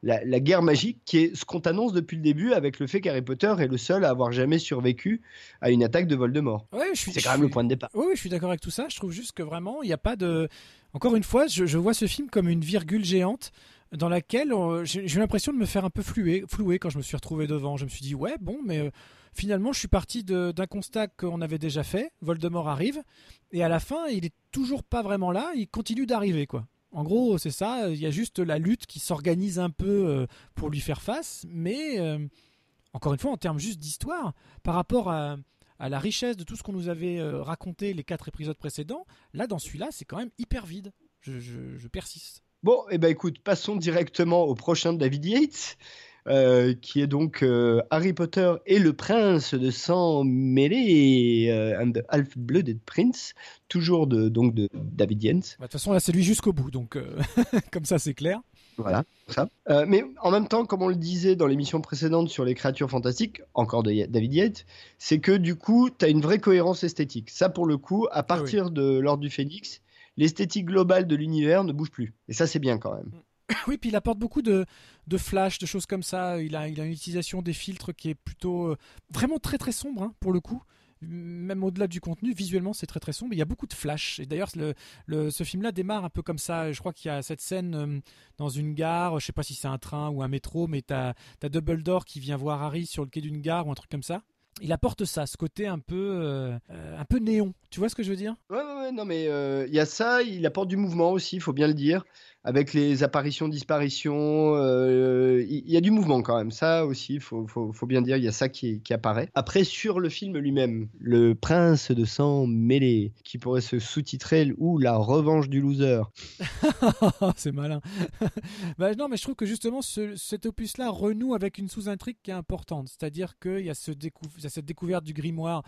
la- la guerre magique, qui est ce qu'on t'annonce depuis le début avec le fait qu'Harry Potter est le seul à avoir jamais survécu à une attaque de Voldemort. Ouais, je suis. C'est quand même suis- le point de départ. Oui, je suis d'accord avec tout ça. Je trouve juste que vraiment, il n'y a pas de. Encore une fois, je, je vois ce film comme une virgule géante dans laquelle euh, j'ai eu l'impression de me faire un peu flouer, flouer quand je me suis retrouvé devant. Je me suis dit, ouais, bon, mais euh, finalement, je suis parti d'un constat qu'on avait déjà fait. Voldemort arrive, et à la fin, il est toujours pas vraiment là. Il continue d'arriver, quoi. En gros, c'est ça. Il y a juste la lutte qui s'organise un peu euh, pour lui faire face, mais euh, encore une fois, en termes juste d'histoire, par rapport à, la richesse de tout ce qu'on nous avait euh, raconté les quatre épisodes précédents, là dans celui-là, c'est quand même hyper vide. Je, persiste. Bon, et ben écoute, passons directement au prochain David Yates, euh, qui est donc euh, Harry Potter et le prince de sang mêlé, euh, and the Half-Blooded Prince, toujours de, donc de David Yates. Bah, De toute façon, là, c'est lui jusqu'au bout, donc euh, (laughs) comme ça, c'est clair. Voilà, ça. Mais en même temps, comme on le disait dans l'émission précédente sur les créatures fantastiques, encore de David Yates, c'est que du coup, tu as une vraie cohérence esthétique. Ça, pour le coup, à partir de l'Ordre du Phénix, l'esthétique globale de l'univers ne bouge plus. Et ça, c'est bien quand même. (coughs) Oui, puis il apporte beaucoup de, de flash, de choses comme ça. Il a, il a une utilisation des filtres qui est plutôt euh, vraiment très très sombre hein, pour le coup. Même au-delà du contenu, visuellement c'est très très sombre. Il y a beaucoup de flash. Et d'ailleurs, le, le- ce film-là démarre un peu comme ça. Je crois qu'il y a cette scène euh, dans une gare. Je sais pas si c'est un train ou un métro, mais t'as as Dumbledore qui vient voir Harry sur le quai d'une gare ou un truc comme ça. Il apporte ça, ce côté un peu, euh, un peu néon. Tu vois ce que je veux dire? Ouais, non, mais il y a ça, il apporte du mouvement aussi, il faut bien le dire, avec les apparitions, disparitions, euh, il y, a du mouvement quand même, ça aussi, il faut, bien dire, il y a ça qui, apparaît. Après, sur le film lui-même, Le Prince de sang mêlé, qui pourrait se sous-titrer ou La revanche du loser. (laughs) c'est malin. (laughs) bah, non, mais je trouve que justement ce- cet opus-là renoue avec une sous-intrigue qui est importante. C'est-à-dire qu'il y a cette découverte du grimoire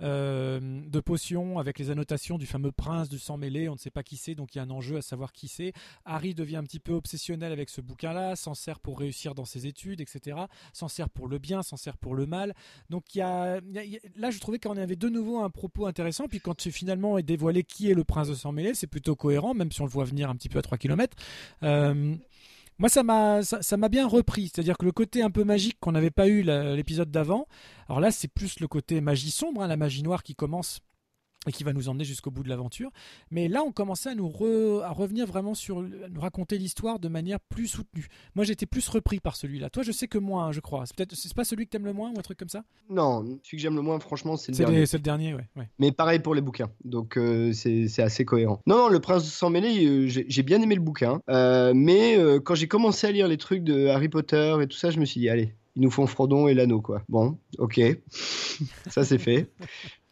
euh, de potions avec les annotations du fameux prince du sang mêlé. On ne sait pas qui c'est, donc il y a un enjeu à savoir qui c'est. Harry devient un petit peu obsessionnel avec ce bouquin-là, s'en sert pour réussir dans ses études, etc. S'en sert pour le bien, s'en sert pour le mal. Donc il y a, là, je trouvais qu'on avait de nouveau un propos intéressant. Puis quand finalement est dévoilé qui est le prince de sang mêlé, c'est plutôt cohérent, même si on le voit venir un petit peu à 3 km. moi, ça m'a ça, m'a bien repris. C'est-à-dire que le côté un peu magique qu'on n'avait pas eu l'épisode d'avant, alors là, c'est plus le côté magie sombre, hein, la magie noire qui commence et qui va nous emmener jusqu'au bout de l'aventure. Mais là, on commençait à nous re- à revenir vraiment sur, à nous raconter l'histoire de manière plus soutenue. Moi, j'étais plus repris par celui-là. Toi, je sais que moins, hein, je crois. C'est peut-être, c'est pas celui que t'aimes le moins ou un truc comme ça? Non, celui que j'aime le moins, franchement, c'est le C'est dernier. les- c'est le dernier, ouais. ouais. Mais pareil pour les bouquins, donc euh, c'est c'est assez cohérent. Non, non, Le Prince de Sang Mêlé, euh, j'ai j'ai bien aimé le bouquin, euh, mais quand j'ai commencé à lire les trucs de Harry Potter et tout ça, je me suis dit, allez, ils nous font Frodon et l'anneau, quoi. Bon, ok, (laughs) ça c'est fait.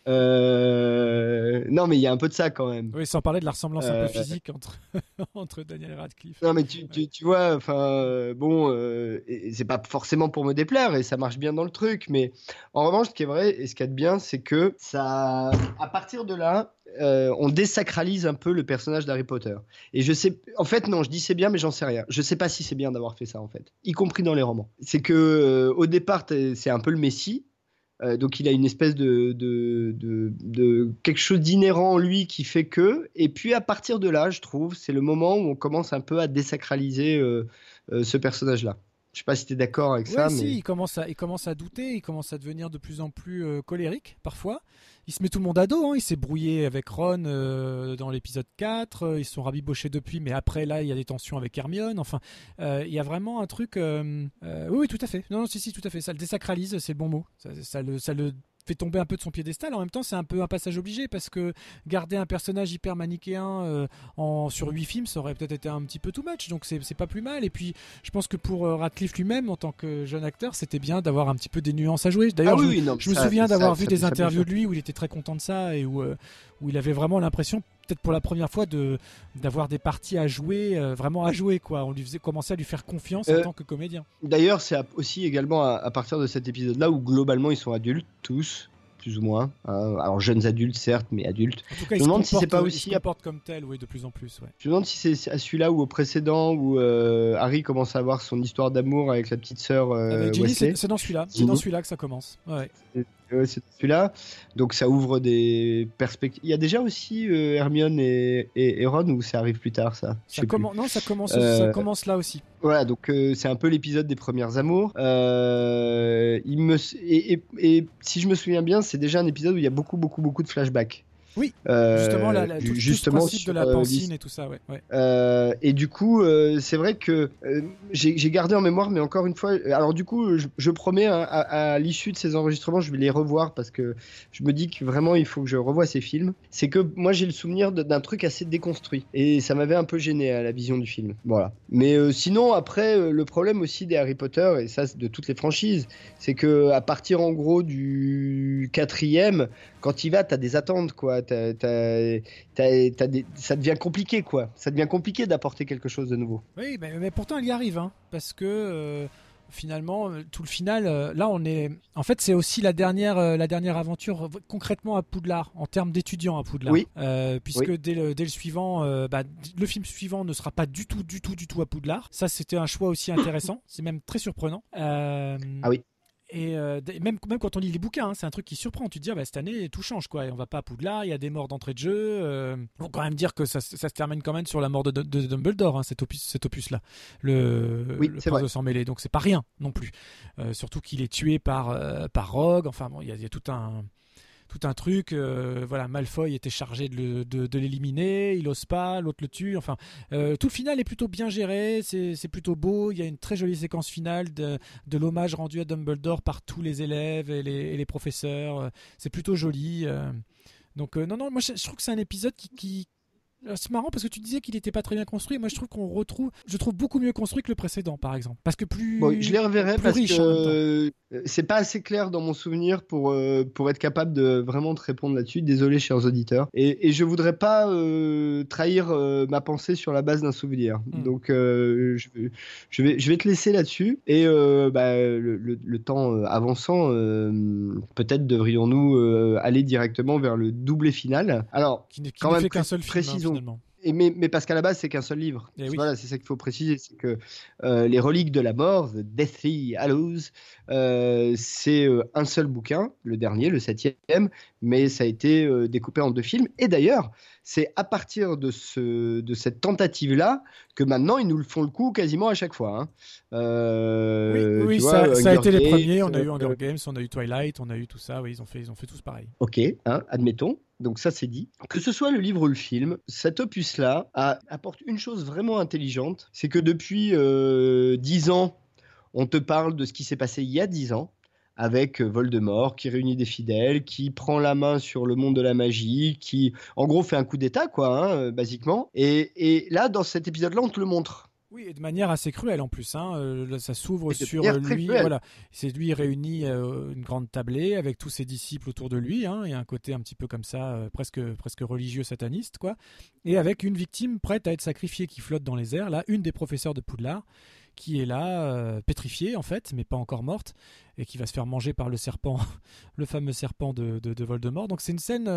Euh, Non, mais il y a un peu de ça quand même. Oui, sans parler de la ressemblance un Euh, peu physique entre, (laughs) entre Daniel Radcliffe. Non, mais tu, tu, tu vois, enfin, euh, bon, euh, c'est pas forcément pour me déplaire et ça marche bien dans le truc, mais en revanche, ce qui est vrai et ce qu'il y a de bien, c'est que ça, à partir de là, euh, on désacralise un peu le personnage d'Harry Potter. Et je sais, en fait, non, je dis c'est bien, mais j'en sais rien. Je sais pas si c'est bien d'avoir fait ça, en fait, y compris dans les romans. C'est que euh, au départ, c'est un peu le Messie. Euh, donc il a une espèce de, de, de, de quelque chose d'inhérent en lui qui fait que, et puis à partir de là, je trouve, c'est le moment où on commence un peu à désacraliser euh, euh, ce personnage-là. Je sais pas si tu es d'accord avec Ouais, ça, si, mais il commence, à, il commence à douter, il commence à devenir de plus en plus colérique parfois. Il se met tout le monde à dos, hein, il s'est brouillé avec Ron euh, dans l'épisode 4, euh, ils se sont rabibochés depuis, mais après là il y a des tensions avec Hermione, enfin euh, il y a vraiment un truc... oui, tout à fait, non, non, si, si, tout à fait, ça le désacralise, c'est le bon mot, ça le, ça le fait tomber un peu de son piédestal, en même temps c'est un peu un passage obligé, parce que garder un personnage hyper manichéen euh, en, sur 8 films, ça aurait peut-être été un petit peu too much, donc c'est pas plus mal, et puis je pense que pour euh, Radcliffe lui-même, en tant que jeune acteur, c'était bien d'avoir un petit peu des nuances à jouer. D'ailleurs, Ah oui, je, oui, non, je me souviens d'avoir vu ça- des interviews de lui où il était très content de ça et où, euh, où il avait vraiment l'impression, peut-être pour la première fois, de d'avoir des parties à jouer, euh, vraiment à jouer quoi. On lui faisait commencer à lui faire confiance en Euh, tant que comédien. D'ailleurs, c'est à- aussi également à, à partir de cet épisode-là où globalement ils sont adultes, tous, plus ou moins. hein. Alors jeunes adultes, certes, mais adultes. En tout cas, je me demande si c'est pas aussi comporte comme tel, oui, de plus en plus. Ouais. Je me demande si c'est à celui-là ou au précédent où euh, Harry commence à avoir son histoire d'amour avec la petite sœur Wesley. c'est dans celui-là, c'est dans celui-là que ça commence. Ouais. Ouais, c'est celui-là. Donc ça ouvre des perspectives. Il y a déjà aussi euh, Hermione et, et, et Ron ou ça arrive plus tard ça? Non, ça commence, Euh, ça commence là aussi. Voilà, donc euh, c'est un peu l'épisode des premières amours. Euh, il me et, et- et si je me souviens bien, c'est déjà un épisode où il y a beaucoup beaucoup beaucoup de flashbacks. Oui. justement, la, justement tout, principe de la pancine et tout ça, ouais. et du coup, c'est vrai que j'ai gardé en mémoire, mais encore une fois, alors du coup, je, promets hein, à, l'issue de ces enregistrements, je vais les revoir parce que je me dis que vraiment il faut que je revoie ces films. C'est que moi j'ai le souvenir d'un truc assez déconstruit et ça m'avait un peu gêné à la vision du film. Voilà. Mais sinon, après, le problème aussi des Harry Potter et ça de toutes les franchises, c'est que à partir en gros du quatrième, quand il va, t'as des attentes quoi. ça devient compliqué quoi. Ça devient compliqué d'apporter quelque chose de nouveau. Oui, mais, pourtant il y arrive, hein, parce que. Euh, finalement euh, tout le final euh, là on est en fait c'est aussi la dernière la dernière aventure concrètement à Poudlard en termes d'étudiants à Poudlard oui. puisque Dès, le, dès le suivant bah, le film suivant ne sera pas du tout du tout du tout à Poudlard ça c'était un choix aussi intéressant c'est même très surprenant ah oui et euh, même, même quand on lit les bouquins, hein, c'est un truc qui surprend. Tu te dis, ah, bah, cette année, tout change, quoi. Et on va pas à Poudlard, il y a des morts d'entrée de jeu. Euh... Faut quand même dire que ça, ça, se termine quand même sur la mort de, de, Dumbledore, hein, cet opus, cet opus-là. Le, oui, le prince de sang mêlé. Donc c'est pas rien non plus. Euh, surtout qu'il est tué par, euh, par Rogue. Enfin, bon, il y, y, a tout un tout un truc. Euh, voilà, Malfoy était chargé de, l'éliminer, il ose pas, l'autre le tue. Enfin, euh, tout le final est plutôt bien géré, c'est plutôt beau. Il y a une très jolie séquence finale de, l'hommage rendu à Dumbledore par tous les élèves et les, professeurs. C'est plutôt joli. Euh. Donc non, non, moi je, trouve que c'est un épisode qui, c'est marrant parce que tu disais qu'il n'était pas très bien construit. Moi, je trouve qu'on retrouve, je trouve beaucoup mieux construit que le précédent, par exemple. Parce que plus. je les reverrai parce que euh, c'est pas assez clair dans mon souvenir pour, euh, pour être capable de vraiment te répondre là-dessus. Désolé, chers auditeurs. Et, et je voudrais pas euh, trahir ma pensée sur la base d'un souvenir. Hmm. Donc, je, je, vais, je vais te laisser là-dessus. Et bah, le, le, temps avançant, peut-être devrions-nous aller directement vers le doublé final. Alors, qui, quand même, fait qu'un seul film, hein, et mais, mais, parce qu'à la base, c'est qu'un seul livre. Eh voilà, c'est ça qu'il faut préciser. C'est que euh, Les Reliques de la Mort, The Deathly Hallows, euh, c'est euh, un seul bouquin, le dernier, le septième, mais ça a été découpé en deux films. Et d'ailleurs, c'est à partir de, ce, de cette tentative-là que maintenant, ils nous le font le coup quasiment à chaque fois. Hein. oui, ça, a été les premiers. On a eu Hunger Games, on a eu Twilight, on a eu tout ça. Oui, ils ont fait, ils ont fait tous pareil. Ok, hein, admettons. Donc ça c'est dit. Que ce soit le livre ou le film, cet opus-là apporte une chose vraiment intelligente, c'est que depuis euh, dix ans, on te parle de ce qui s'est passé il y a dix ans, avec Voldemort qui réunit des fidèles, qui prend la main sur le monde de la magie, qui en gros fait un coup d'état, quoi, hein, basiquement. Et, et, là, dans cet épisode-là, on te le montre. Oui, et de manière assez cruelle en plus. Hein. Euh, ça s'ouvre sur lui. Voilà, c'est lui réuni euh, une grande tablée avec tous ses disciples autour de lui. Hein. Il y a un côté un petit peu comme ça, euh, presque presque religieux sataniste, quoi. Et avec une victime prête à être sacrifiée qui flotte dans les airs. Là, une des professeurs de Poudlard qui est là, pétrifiée en fait, mais pas encore morte, et qui va se faire manger par le serpent, (laughs) le fameux serpent de, de, de Voldemort. Donc c'est une scène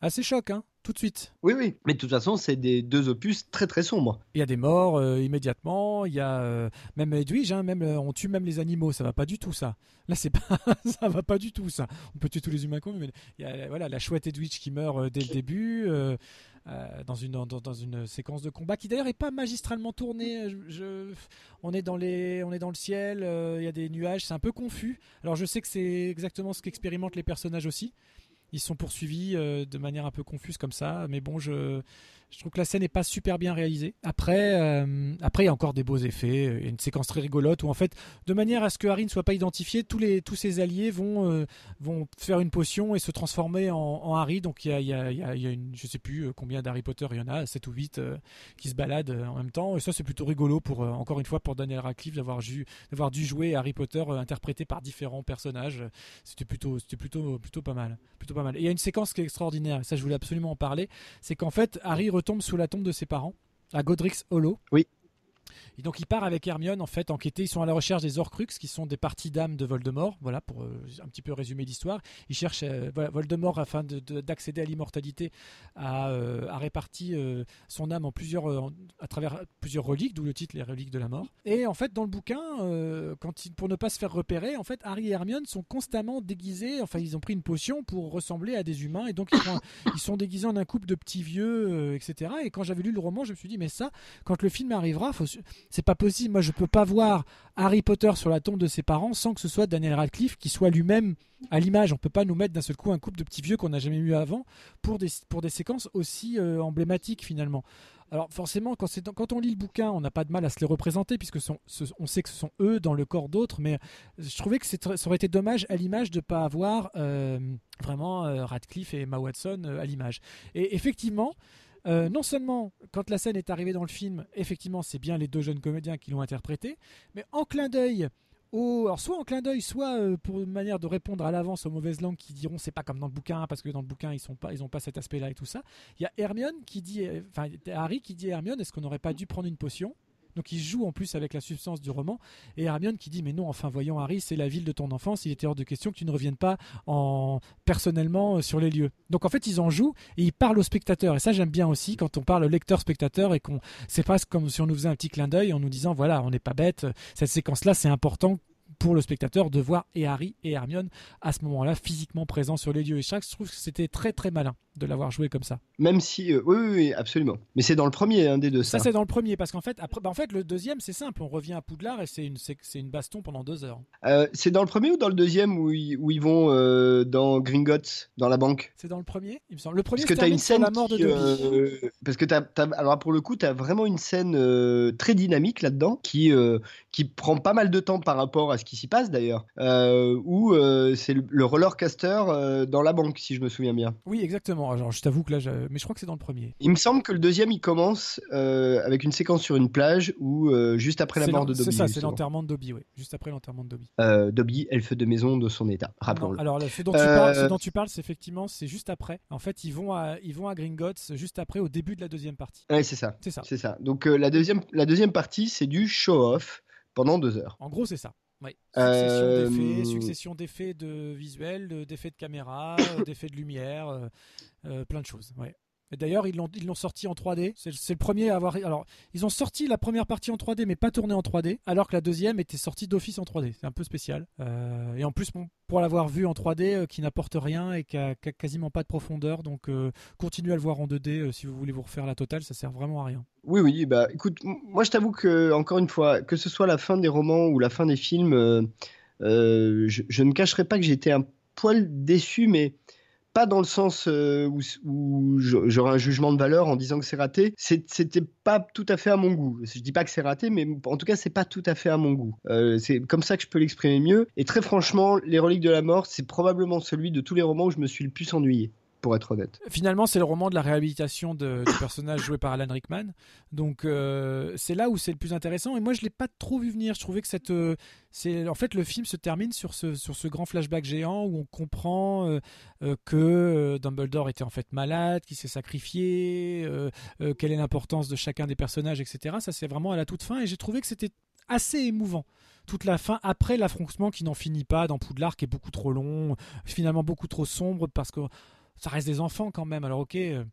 assez choc, hein tout de suite. Oui, oui. Mais de toute façon, c'est des deux opus très très sombres. Il y a des morts euh, immédiatement. Il y a euh, même Edwige, hein, même euh, on tue même les animaux. Ça va pas du tout ça. Là, c'est pas, (laughs) ça va pas du tout ça. On peut tuer tous les humains qu'on mais il y a voilà la chouette Edwige qui meurt dès le début. dans une, dans, une séquence de combat qui d'ailleurs est pas magistralement tournée. Je, on est dans les, on est dans le ciel, il y a des nuages, c'est un peu confus. Alors je sais que c'est exactement ce qu'expérimentent les personnages aussi ils sont poursuivis euh, de manière un peu confuse comme ça. Mais bon, je, je trouve que la scène n'est pas super bien réalisée. Après, euh, après il y a encore des beaux effets. Il y a une séquence très rigolote où en fait, de manière à ce que Harry ne soit pas identifié, tous les tous ses alliés vont euh, vont faire une potion et se transformer en, Harry. Donc il y a, il y a, il y a une, je sais plus euh, combien d'Harry Potter il y en a, 7 ou 8 qui se baladent en même temps. Et ça c'est plutôt rigolo pour encore une fois pour Daniel Radcliffe d'avoir d'avoir dû jouer Harry Potter interprété par différents personnages. C'était plutôt c'était plutôt plutôt pas mal, plutôt pas mal. Et il y a une séquence qui est extraordinaire. Ça je voulais absolument en parler. C'est qu'en fait Harry tombe sous la tombe de ses parents, à Godric's Hollow. Oui. Et donc il part avec Hermione en fait enquêter. Ils sont à la recherche des Horcruxes qui sont des parties d'âme de Voldemort. Voilà pour euh, un petit peu résumer l'histoire. Ils cherchent euh, Voldemort afin d'accéder à l'immortalité a, euh, réparti son âme en plusieurs à travers plusieurs reliques, d'où le titre les reliques de la mort. Et en fait dans le bouquin, quand pour ne pas se faire repérer, en fait Harry et Hermione sont constamment déguisés. Enfin ils ont pris une potion pour ressembler à des humains et donc ils sont, (laughs) ils sont déguisés en un couple de petits vieux, etc. Et quand j'avais lu le roman, je me suis dit mais ça, quand le film arrivera, faut, c'est pas possible. Moi, je peux pas voir Harry Potter sur la tombe de ses parents sans que ce soit Daniel Radcliffe qui soit lui-même à l'image. On peut pas nous mettre d'un seul coup un couple de petits vieux qu'on n'a jamais eu avant pour des, pour des séquences aussi euh, emblématiques finalement. Alors forcément, quand, on lit le bouquin, on n'a pas de mal à se les représenter puisque on sait que ce sont eux dans le corps d'autres, mais je trouvais que ça aurait été dommage à l'image de ne pas avoir euh, vraiment Radcliffe et Emma Watson à l'image. Et effectivement, euh, non seulement, quand la scène est arrivée dans le film, effectivement, c'est bien les deux jeunes comédiens qui l'ont interprété, mais en clin d'œil, alors soit en clin d'œil, soit euh, pour une manière de répondre à l'avance aux mauvaises langues qui diront c'est pas comme dans le bouquin parce que dans le bouquin ils sont pas, ils ont pas cet aspect-là et tout ça. Il y a Hermione qui dit, euh, enfin Harry qui dit à Hermione est-ce qu'on n'aurait pas dû prendre une potion? Donc il joue en plus avec la substance du roman. Et Hermione qui dit mais non, enfin voyons Harry, c'est la ville de ton enfance, il était hors de question que tu ne reviennes pas en personnellement euh, sur les lieux. Donc en fait ils en jouent et ils parlent au spectateur. Et ça j'aime bien aussi quand on parle lecteur-spectateur et qu'on c'est pas comme si on nous faisait un petit clin d'œil en nous disant voilà on n'est pas bête, cette séquence là c'est important pour le spectateur de voir et Harry et Hermione à ce moment-là physiquement présents sur les lieux. Et chaque, je trouve que c'était très très malin de l'avoir joué comme ça. Même si, euh, oui, oui, absolument. Mais c'est dans le premier, un des deux. Ça, c'est dans le premier, parce qu'en fait, après, bah, en fait, le deuxième, c'est simple. On revient à Poudlard et c'est une, c'est, une baston pendant deux heures. Euh, c'est dans le premier ou dans le deuxième où ils, où ils vont euh, dans Gringotts, dans la banque? C'est dans le premier, il me semble. Le premier, parce que tu une scène la mort de Dobby. parce que t'as, alors pour le coup, tu as vraiment une scène très dynamique là-dedans qui, qui prend pas mal de temps par rapport à ce qui s'y passe d'ailleurs. où c'est le, le roller caster dans la banque, si je me souviens bien. Oui, exactement. Alors, je t'avoue que là, mais je crois que c'est dans le premier. Il me semble que le deuxième, il commence euh, avec une séquence sur une plage où euh, juste après la mort de Dobby. C'est ça, c'est l'enterrement de Dobby, oui. Juste après l'enterrement de Dobby. Euh, Dobby, elfe de maison de son état, rappelons-le. Alors, ce dont, tu parles, ce dont tu parles, c'est effectivement, c'est juste après. En fait, ils vont à, ils vont à Gringotts juste après, au début de la deuxième partie. Oui, c'est ça. C'est ça. C'est ça. Donc, la, deuxième, la deuxième partie, c'est du show-off pendant deux heures. En gros, c'est ça. Oui. Succession d'effets, succession d'effets de visuels, d'effets de caméra, d'effets de lumière, plein de choses. Ouais. D'ailleurs, ils l'ont, sorti en 3D. C'est, le premier à avoir. Alors, ils ont sorti la première partie en 3D, mais pas tournée en 3D, alors que la deuxième était sortie d'office en 3D. C'est un peu spécial. Euh, et en plus, pour l'avoir vu en 3D, euh, qui n'apporte rien et qui a, quasiment pas de profondeur, donc euh, continuez à le voir en 2D si vous voulez vous refaire la totale, ça sert vraiment à rien. Oui, oui. Bah, écoute, moi, je t'avoue que encore une fois, que ce soit la fin des romans ou la fin des films, je, je, ne cacherai pas que été un poil déçu, mais pas dans le sens euh, où, j'aurais un jugement de valeur en disant que c'est raté. C'était pas tout à fait à mon goût. Je dis pas que c'est raté, mais en tout cas, c'est pas tout à fait à mon goût. Euh, c'est comme ça que je peux l'exprimer mieux. Et très franchement, Les Reliques de la Mort, c'est probablement celui de tous les romans où je me suis le plus ennuyé pour être honnête. Finalement, c'est le roman de la réhabilitation du personnage joué par Alan Rickman. Donc, euh, c'est là où c'est le plus intéressant. Et moi, je l'ai pas trop vu venir. Je trouvais que cette, euh, c'est en fait le film se termine sur ce sur ce grand flashback géant où on comprend euh, que Dumbledore était en fait malade, qu'il s'est sacrifié, quelle est l'importance de chacun des personnages, etc. Ça, c'est vraiment à la toute fin. Et j'ai trouvé que c'était assez émouvant toute la fin après l'affrontement qui n'en finit pas dans Poudlard qui est beaucoup trop long, finalement beaucoup trop sombre parce que ça reste des enfants quand même. Alors ok, euh,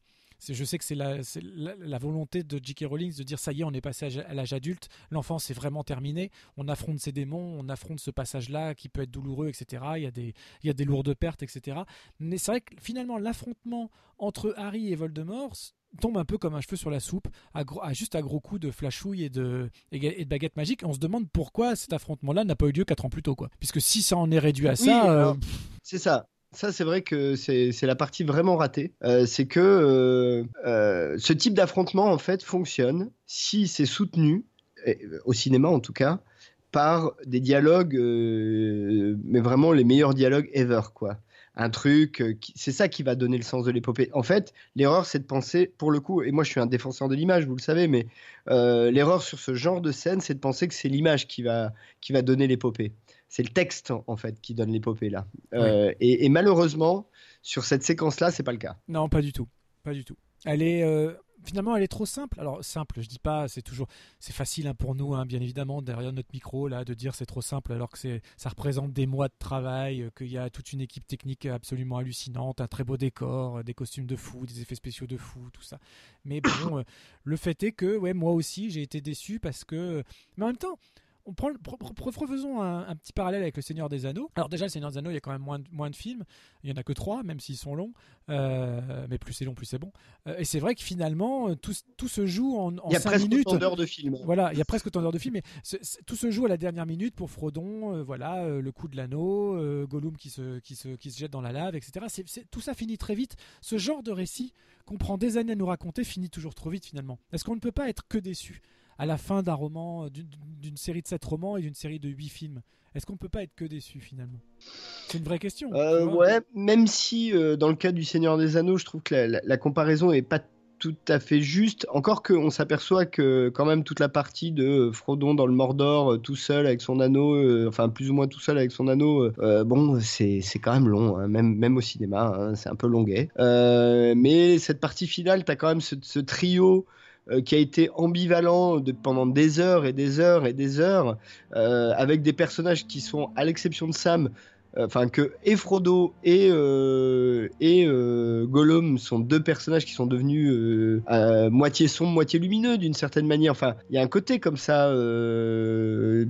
je sais que c'est la, volonté de J.K. Rowling de dire ça y est, on est passé à l'âge adulte, l'enfant c'est vraiment terminé, on affronte ses démons, on affronte ce passage-là qui peut être douloureux, etc. Il y a des, il y a des lourdes pertes, etc. Mais c'est vrai que finalement l'affrontement entre Harry et Voldemort tombe un peu comme un cheveu sur la soupe, à, juste à gros coups de flashouille et de, et de baguette magique. On se demande pourquoi cet affrontement-là n'a pas eu lieu quatre ans plus tôt, quoi. Puisque si ça en est réduit à ça, euh, c'est ça. Ça, c'est vrai que c'est la partie vraiment ratée. Euh, c'est que euh, euh, ce type d'affrontement, en fait, fonctionne si c'est soutenu, au cinéma en tout cas, par des dialogues, mais vraiment les meilleurs dialogues ever, quoi. Un truc, c'est ça qui va donner le sens de l'épopée. En fait, l'erreur, c'est de penser, pour le coup, et moi je suis un défenseur de l'image, vous le savez, mais l'erreur sur ce genre de scène, c'est de penser que c'est l'image qui va, qui va donner l'épopée c'est le texte en fait qui donne l'épopée là. Euh, et, malheureusement, sur cette séquence-là, c'est pas le cas. Non, pas du tout, pas du tout. Elle est euh, finalement, elle est trop simple. Alors simple, je dis pas, c'est toujours, c'est facile hein, pour nous, hein, bien évidemment, derrière notre micro là, de dire c'est trop simple, alors que c'est, ça représente des mois de travail, euh, qu'il y a toute une équipe technique absolument hallucinante, un très beau décor, des costumes de fou, des effets spéciaux de fou, tout ça. Mais bon, le fait est que, ouais, moi aussi, j'ai été déçu parce que, mais en même temps on prend, faisons un, petit parallèle avec le Seigneur des Anneaux. Alors déjà, le Seigneur des Anneaux, il y a quand même moins de, moins de films. Il y en a que trois, même s'ils sont longs. Euh, mais plus c'est long, plus c'est bon. Euh, et c'est vrai que finalement, tout, tout se joue en, en il y a presque minutes. Autant d'heures de film. Voilà, il y a presque autant d'heures de film. Mais tout se joue à la dernière minute pour Frodon. voilà, le coup de l'anneau, Gollum qui se, qui, se, qui se jette dans la lave, etc. tout ça finit très vite. Ce genre de récit qu'on prend des années à nous raconter finit toujours trop vite finalement. Est-ce qu'on ne peut pas être que déçu? À la fin d'un roman, euh, d'une série de 7 romans et d'une série de 8 films Est-ce qu'on ne peut pas être que déçu finalement? C'est une vraie question. Euh, ouais, même si euh, dans le cas du Seigneur des Anneaux, je trouve que la, comparaison est pas tout à fait juste. Encore qu'on s'aperçoit que quand même toute la partie de Frodon dans le Mordor, tout seul avec son anneau, enfin plus ou moins tout seul avec son anneau, bon, c'est quand même long, hein, même, même au cinéma, hein, c'est un peu longuet. mais cette partie finale, tu as quand même ce, ce trio euh, qui a été ambivalent pendant des heures et des heures et des heures, euh, avec des personnages qui sont, à l'exception de Sam, euh, enfin que et Frodo et et Gollum sont deux personnages qui sont devenus moitié sombres, moitié lumineux d'une certaine manière. Enfin, il y a un côté comme ça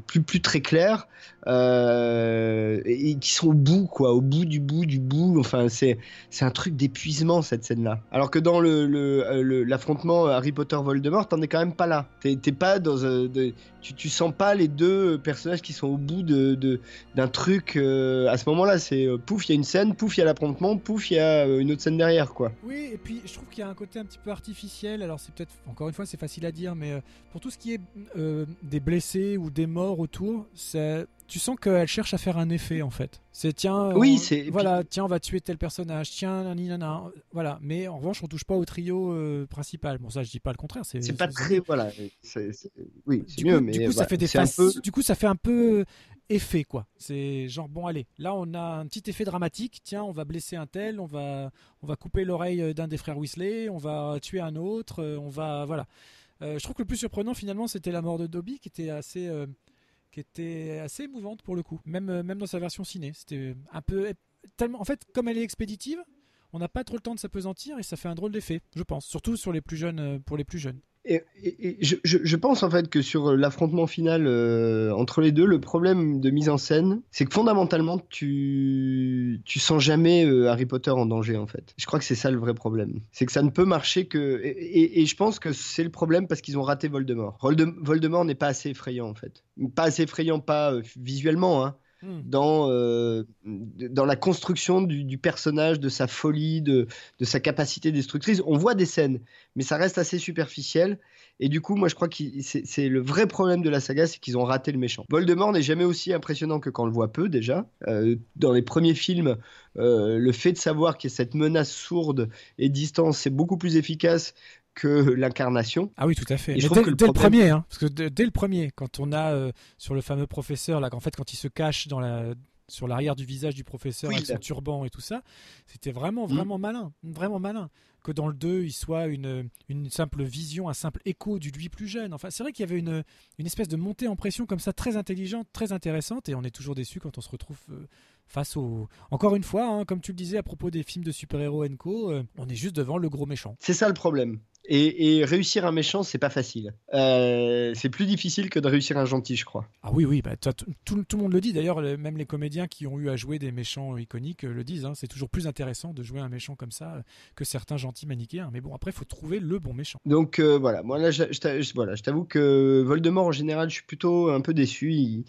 plus plus très clair euh, et qui sont au bout, quoi, au bout du bout du bout. Enfin, c'est c'est un truc d'épuisement cette scène-là. Alors que dans euh, l'affrontement Harry Potter Voldemort, t'en es quand même pas là. T'es pas dans euh, tu, tu sens pas les deux personnages qui sont au bout de d'un truc. à ce moment-là, c'est pouf, il y a une scène, pouf, il y a l'affrontement, pouf, il y a une autre scène derrière, quoi. Oui, et puis je trouve qu'il y a un côté un petit peu artificiel. Alors c'est peut-être encore une fois, c'est facile à dire, mais pour tout ce qui est des blessés ou des morts autour, c'est tu sens qu'elle cherche à faire un effet en fait. C'est tiens, oui, c'est voilà, tiens, on va tuer tel personnage, tiens, nanana, voilà. Mais en revanche, on touche pas au trio euh, principal. Bon, ça, je dis pas le contraire. C'est pas très, voilà. oui, c'est mieux, mais du coup, ça fait des peu... Du coup, ça fait un peu effet quoi. C'est genre bon, allez, là, on a un petit effet dramatique. Tiens, on va blesser un tel, on va, on va couper l'oreille d'un des frères Weasley, on va tuer un autre, euh, on va, voilà. Euh, je trouve que le plus surprenant finalement, c'était la mort de Dobby, qui était assez qui était assez émouvante pour le coup, même, euh, même dans sa version ciné. C'était un peu tellement, en fait, comme elle est expéditive, on n'a pas trop le temps de s'apesantir et ça fait un drôle d'effet, je pense, surtout sur les plus jeunes, euh, pour les plus jeunes. Et, je, pense en fait que sur l'affrontement final euh, entre les deux, le problème de mise en scène, c'est que fondamentalement, tu, tu sens jamais Harry Potter en danger en fait. Je crois que c'est ça le vrai problème. C'est que ça ne peut marcher que. Et, je pense que c'est le problème parce qu'ils ont raté Voldemort. Voldemort n'est pas assez effrayant en fait. Pas assez effrayant, pas visuellement, hein, Hmm. dans, euh, dans la construction du, personnage, de sa folie, de, de, sa capacité destructrice. On voit des scènes, mais ça reste assez superficiel. Et du coup, moi, je crois que c'est le vrai problème de la saga, c'est qu'ils ont raté le méchant. Voldemort n'est jamais aussi impressionnant que quand on le voit peu, déjà. Euh, dans les premiers films, euh, le fait de savoir qu'il y a cette menace sourde et distante, c'est beaucoup plus efficace que l'incarnation. Ah oui, tout à fait. dès, le, premier, hein, parce que dès le premier, quand on a euh, sur le fameux professeur, là, qu'en fait, quand il se cache dans la, sur l'arrière du visage du professeur avec son turban et tout ça, c'était vraiment, mm. vraiment malin, vraiment malin. Que dans le 2, il soit une, une simple vision, un simple écho du lui plus jeune. Enfin, c'est vrai qu'il y avait une, une espèce de montée en pression comme ça, très intelligente, très intéressante, et on est toujours déçu quand on se retrouve euh, face au. Encore une fois, hein, comme tu le disais à propos des films de super-héros Co, euh, on est juste devant le gros méchant. C'est ça le problème. Et, réussir un méchant, c'est pas facile. Euh, c'est plus difficile que de réussir un gentil, je crois. Ah oui, oui, bah, tout, le monde le dit. D'ailleurs, même les comédiens qui ont eu à jouer des méchants iconiques euh, le disent. Hein. c'est toujours plus intéressant de jouer un méchant comme ça que certains gentils manichéens. Mais bon, après, il faut trouver le bon méchant. Donc voilà, moi là, je, voilà, je t'avoue que Voldemort, en général, je suis plutôt un peu déçu. Il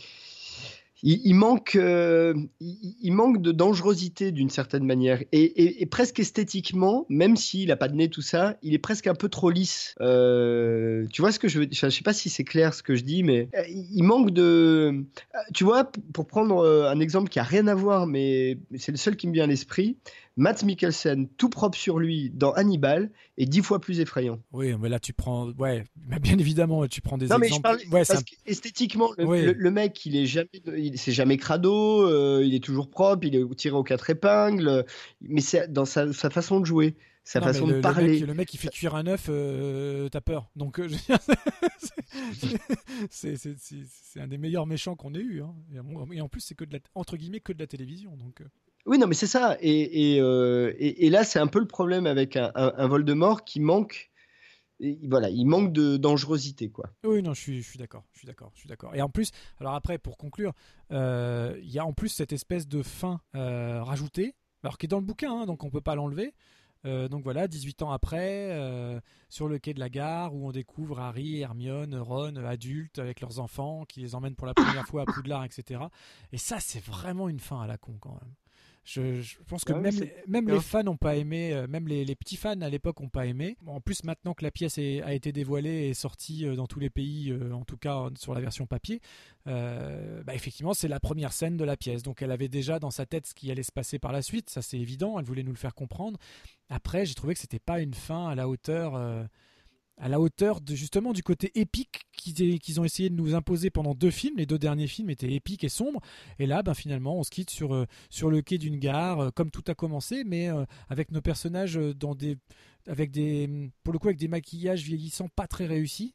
il, manque, euh, il, manque de dangerosité d'une certaine manière. Et, presque esthétiquement, même s'il n'a pas de nez, tout ça, il est presque un peu trop lisse. Euh, tu vois ce que je veux dire Je sais pas si c'est clair ce que je dis, mais euh, il manque de. Tu vois, pour prendre un exemple qui a rien à voir, mais c'est le seul qui me vient à l'esprit, Matt Mikkelsen, tout propre sur lui dans Hannibal, est dix fois plus effrayant. Oui, mais là tu prends, ouais, bien évidemment, tu prends des non, exemples. Mais je parle, parce qu'esthétiquement, le, mec, il est jamais, il c'est jamais crado, euh, il est toujours propre, il est tiré aux quatre épingles, mais c'est dans sa, façon de jouer. Sa façon de parler. Le mec, qui fait cuire un œuf, euh, t'as peur. Donc, euh, (laughs) c'est un des meilleurs méchants qu'on ait eu. Hein. Et en plus, c'est que de la, entre guillemets que de la télévision. Donc. Oui, non, mais c'est ça. Et, et, euh, et, là, c'est un peu le problème avec un, un, Voldemort qui manque voilà, il manque de dangerosité, quoi. Oui, non, je suis, je suis d'accord, je suis d'accord, je suis d'accord. Et en plus, alors après, pour conclure, il y a en plus cette espèce de fin rajoutée, alors qui est dans le bouquin, hein, donc on peut pas l'enlever. Euh, donc voilà, 18 ans après, euh, sur le quai de la gare, où on découvre Harry, Hermione, Ron, adultes, avec leurs enfants, qui les emmènent pour la première fois à Poudlard, etc. Et ça, c'est vraiment une fin à la con quand même. Je, pense que même, les, même les fans n'ont pas aimé, euh, même les, petits fans à l'époque n'ont pas aimé. En plus, maintenant que la pièce a été dévoilée et sortie dans tous les pays, en tout cas sur la version papier, bah, effectivement, c'est la première scène de la pièce. Donc elle avait déjà dans sa tête ce qui allait se passer par la suite, ça c'est évident, elle voulait nous le faire comprendre. Après, j'ai trouvé que c'était pas une fin à la hauteur, euh, à la hauteur de justement du côté épique qu'ils ont essayé de nous imposer pendant deux films. Les deux derniers films étaient épiques et sombres, et là, ben finalement, on se quitte sur euh, sur le quai d'une gare, euh, comme tout a commencé, mais avec nos personnages dans des, avec des, pour le coup, avec des maquillages vieillissants pas très réussis.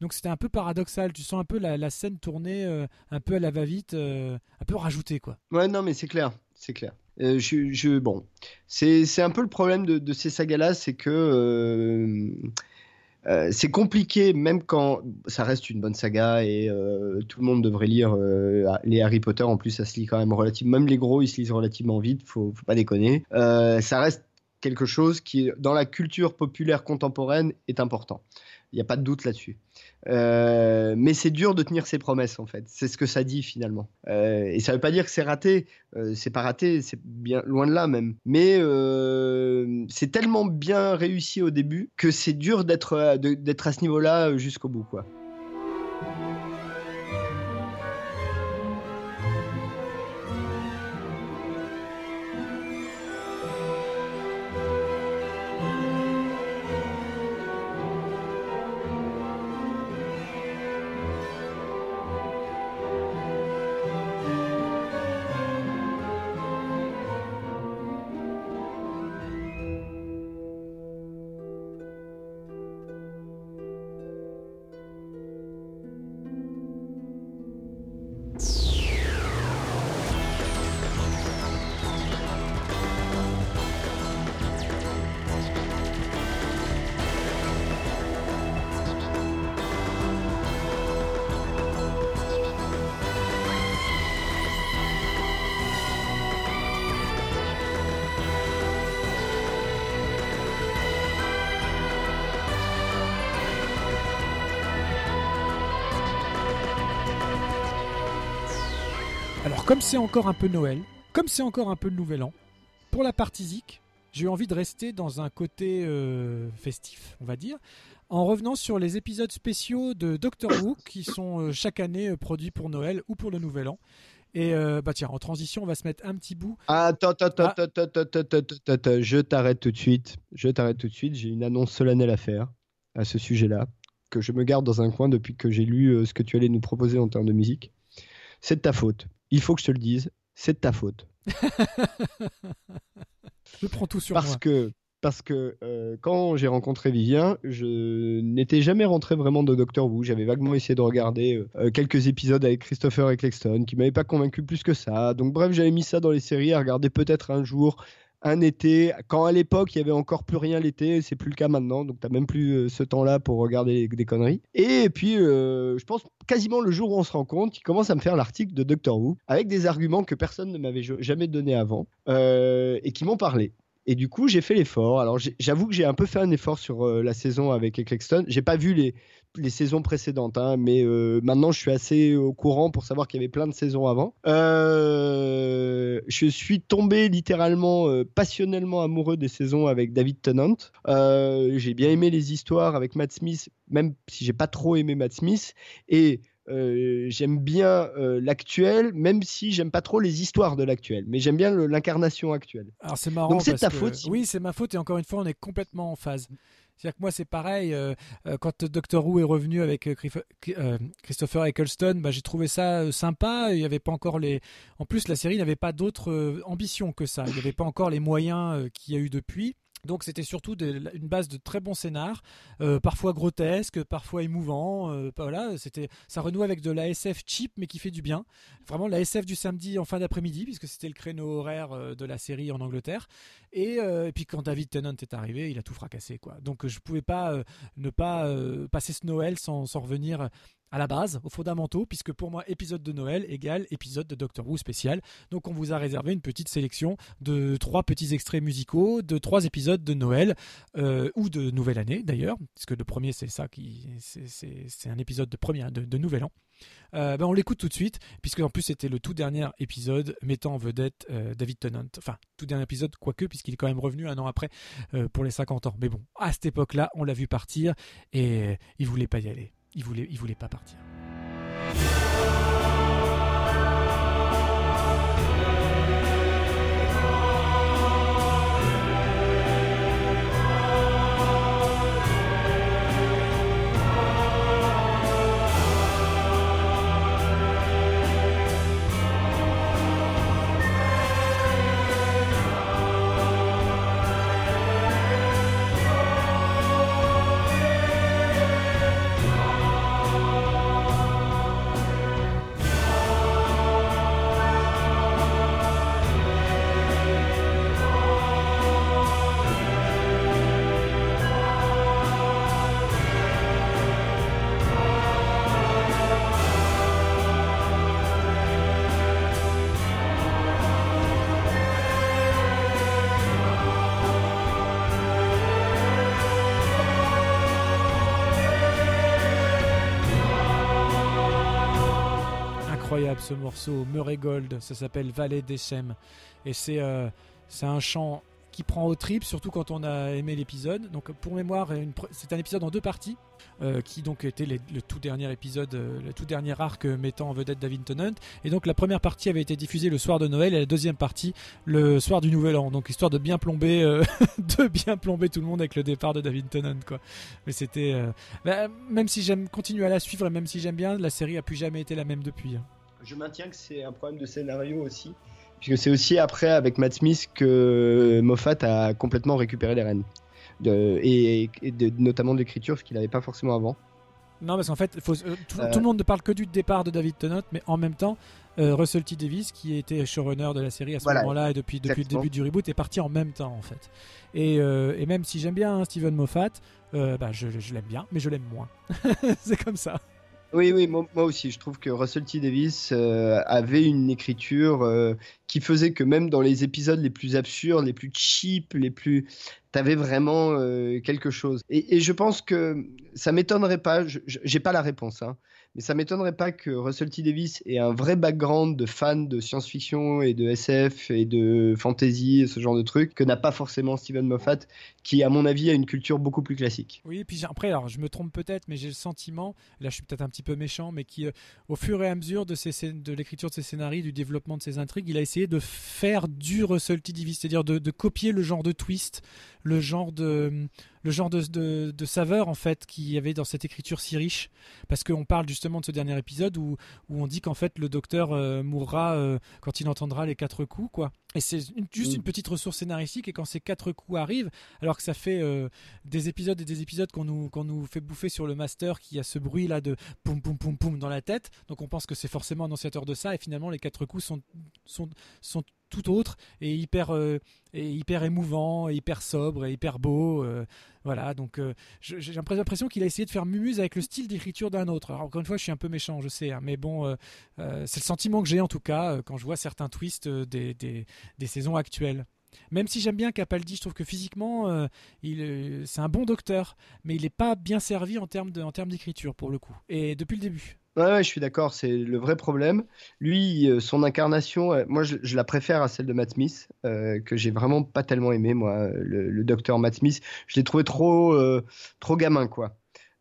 Donc c'était un peu paradoxal. Tu sens un peu la, scène tournée un peu à la va-vite, un peu rajoutée, quoi. Ouais, non, mais c'est clair, c'est clair. Euh, je, bon, c'est un peu le problème de, ces sagas-là, c'est que euh, euh, c'est compliqué, même quand ça reste une bonne saga et tout le monde devrait lire les Harry Potter. En plus, ça se lit quand même relativement, même les gros, ils se lisent relativement vite. Faut pas déconner. ça reste quelque chose qui, dans la culture populaire contemporaine, est important. Il n'y a pas de doute là-dessus. Euh, mais c'est dur de tenir ses promesses en fait. C'est ce que ça dit finalement. Euh, et ça veut pas dire que c'est raté. Euh, c'est pas raté, c'est bien loin de là même. Mais c'est tellement bien réussi au début que c'est dur d'être d'être à ce niveau-là jusqu'au bout quoi. Comme c'est encore un peu Noël, comme c'est encore un peu le Nouvel An, pour la partie Zik, j'ai eu envie de rester dans un côté euh, festif, on va dire, en revenant sur les épisodes spéciaux de Doctor Who qui sont euh, chaque année euh, produits pour Noël ou pour le Nouvel An. Et bah tiens, en transition, on va se mettre un petit bout. Attends, attends, attends, ah. attends, attends, attends, je t'arrête tout de suite. Je t'arrête tout de suite. J'ai une annonce solennelle à faire à ce sujet-là, que je me garde dans un coin depuis que j'ai lu ce que tu allais nous proposer en termes de musique. C'est de ta faute il faut que je te le dise, c'est de ta faute. (laughs) je prends tout sur parce moi. Que, parce que euh, quand j'ai rencontré Vivien, je n'étais jamais rentré vraiment de Doctor Who. J'avais vaguement essayé de regarder euh, quelques épisodes avec Christopher Eccleston qui m'avaient pas convaincu plus que ça. Donc bref, j'avais mis ça dans les séries à regarder peut-être un jour un été, quand à l'époque il y avait encore plus rien l'été, c'est plus le cas maintenant, donc tu même plus euh, ce temps-là pour regarder des conneries. Et puis, euh, je pense quasiment le jour où on se rend compte, il commence à me faire l'article de Doctor Who avec des arguments que personne ne m'avait jamais donné avant euh, et qui m'ont parlé. Et du coup, j'ai fait l'effort. Alors, j'avoue que j'ai un peu fait un effort sur la saison avec Eccleston. J'ai pas vu les, les saisons précédentes, hein, mais euh, maintenant je suis assez au courant pour savoir qu'il y avait plein de saisons avant. Euh, je suis tombé littéralement euh, passionnellement amoureux des saisons avec David Tennant. j'ai bien aimé les histoires avec Matt Smith, même si j'ai pas trop aimé Matt Smith. Et j'aime bien l'actuel, même si j'aime pas trop les histoires de l'actuel, mais j'aime bien l'incarnation actuelle. Alors c'est marrant. Donc c'est ta faute. Oui, c'est ma faute et encore une fois, on est complètement en phase. C'est-à-dire que moi, c'est pareil. Euh, euh, quand Doctor Who est revenu avec euh, Christopher Eccleston, bah, j'ai trouvé ça sympa. Il y avait pas encore les. En plus, la série n'avait pas d'autres ambitions que ça. Il n'y avait pas encore les moyens qu'il y a eu depuis. Donc c'était surtout une base de très bons scénars, euh, parfois grotesques, parfois émouvants. Euh, voilà, c'était ça renoue avec de la SF cheap mais qui fait du bien. Vraiment la SF du samedi en fin d'après-midi puisque c'était le créneau horaire euh, de la série en Angleterre. Et, puis quand David Tennant est arrivé, il a tout fracassé quoi. Donc je pouvais pas ne pas passer ce Noël sans, sans revenir à la base, aux fondamentaux, puisque pour moi, épisode de Noël égale épisode de Doctor Who spécial. Donc on vous a réservé une petite sélection de trois petits extraits musicaux de trois épisodes de Noël, euh, ou de Nouvelle Année d'ailleurs, puisque le premier c'est ça qui c'est un épisode de, premier, de, Nouvel An. Euh, ben on l'écoute tout de suite, puisque en plus c'était le tout dernier épisode mettant en vedette euh, David Tennant. Enfin, tout dernier épisode, quoique, puisqu'il est quand même revenu un an après pour les 50 ans. Mais bon, à cette époque-là, on l'a vu partir et il voulait pas y aller il voulait, voulait pas partir. Ce morceau, Murray Gold, ça s'appelle Vallée des Sem. Et c'est euh, un chant qui prend au trip, surtout quand on a aimé l'épisode. Donc pour mémoire, c'est un épisode en deux parties, euh, qui donc était le tout dernier épisode, euh, le tout dernier arc mettant en vedette David Tennant. Et donc la première partie avait été diffusée le soir de Noël et la deuxième partie le soir du Nouvel An. Donc histoire de bien plomber, (laughs) de bien plomber tout le monde avec le départ de David Tennant. Mais c'était, bah, même si j'aime continuer à la suivre même si j'aime bien, la série a plus jamais été la même depuis. Hein je maintiens que c'est un problème de scénario aussi. Puisque c'est aussi après, avec Matt Smith, que Moffat a complètement récupéré les rênes. et, notamment de l'écriture, ce qu'il n'avait pas forcément avant. Non, parce qu'en fait, faut, euh, tout, le monde ne parle que du départ de David Tennant, mais en même temps, euh, Russell T. Davis, qui était showrunner de la série à ce moment-là et depuis, depuis le début du reboot, est parti en même temps, en fait. Et, euh, et même si j'aime bien hein, Steven Moffat, bah, je, je l'aime bien, mais je l'aime moins. (laughs) c'est comme ça. Oui, oui, moi, aussi. Je trouve que Russell T. Davis euh, avait une écriture euh, qui faisait que même dans les épisodes les plus absurdes, les plus cheap, les plus. T'avais vraiment euh, quelque chose. Et, je pense que ça m'étonnerait pas, j'ai pas la réponse, hein, mais ça m'étonnerait pas que Russell T Davis ait un vrai background de fan de science-fiction et de SF et de fantasy, ce genre de trucs, que n'a pas forcément Steven Moffat, qui à mon avis a une culture beaucoup plus classique. Oui, et puis après, alors je me trompe peut-être, mais j'ai le sentiment, là je suis peut-être un petit peu méchant, mais qui, euh, au fur et à mesure de, l'écriture de ses scénarios, du développement de ses intrigues, il a essayé de faire du Russell T Davis, c'est-à-dire de copier le genre de twist, le genre de le genre de, de, saveur en fait qu'il y avait dans cette écriture si riche. Parce qu'on parle justement de ce dernier épisode où, où on dit qu'en fait le docteur euh, mourra euh, quand il entendra les quatre coups quoi et c'est juste mm. une petite ressource scénaristique et quand ces quatre coups arrivent alors que ça fait euh, des épisodes et des épisodes qu'on nous, qu'on nous fait bouffer sur le master qui a ce bruit là de poum poum poum poum dans la tête donc on pense que c'est forcément annonciateur de ça et finalement les quatre coups sont, sont, sont tout autre et hyper, euh, et hyper émouvant, et hyper sobre, et hyper beau. Euh, voilà, donc euh, j'ai l'impression qu'il a essayé de faire mumuse avec le style d'écriture d'un autre. Encore une fois, je suis un peu méchant, je sais, hein, mais bon, c'est le sentiment que j'ai en tout cas quand je vois certains twists des, des, des saisons actuelles. Même si j'aime bien Capaldi, je trouve que physiquement, il, c'est un bon docteur, mais il n'est pas bien servi en termes d'écriture pour le coup. Et depuis le début. Ouais, je suis d'accord, c'est le vrai problème. Lui, euh, son incarnation, euh, moi, je, la préfère à celle de Matt Smith, euh, que j'ai vraiment pas tellement aimé, moi, le, docteur Matt Smith. Je l'ai trouvé trop, trop gamin, quoi.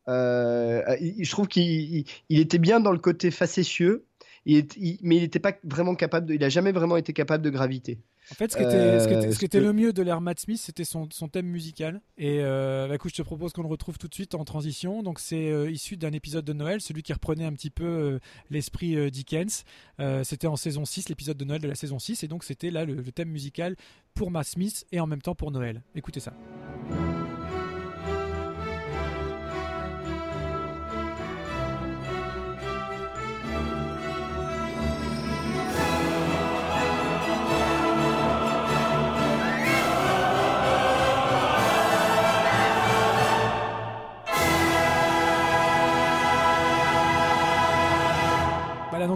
je trouve qu'il était bien dans le côté facétieux, mais il n'était pas vraiment capable, il a jamais vraiment été capable de gravité. En fait, ce qui était, ce qui était, ce qui était le mieux de l'ère Matt Smith, c'était son, son, thème musical. Et euh, bah, écoute, je te propose qu'on le retrouve tout de suite en transition. Donc, c'est issu d'un épisode de Noël, celui qui reprenait un petit peu l'esprit Dickens. c'était en saison 6, l'épisode de Noël de la saison 6. Et donc, c'était là le, le thème musical pour Matt Smith et en même temps pour Noël. Écoutez ça.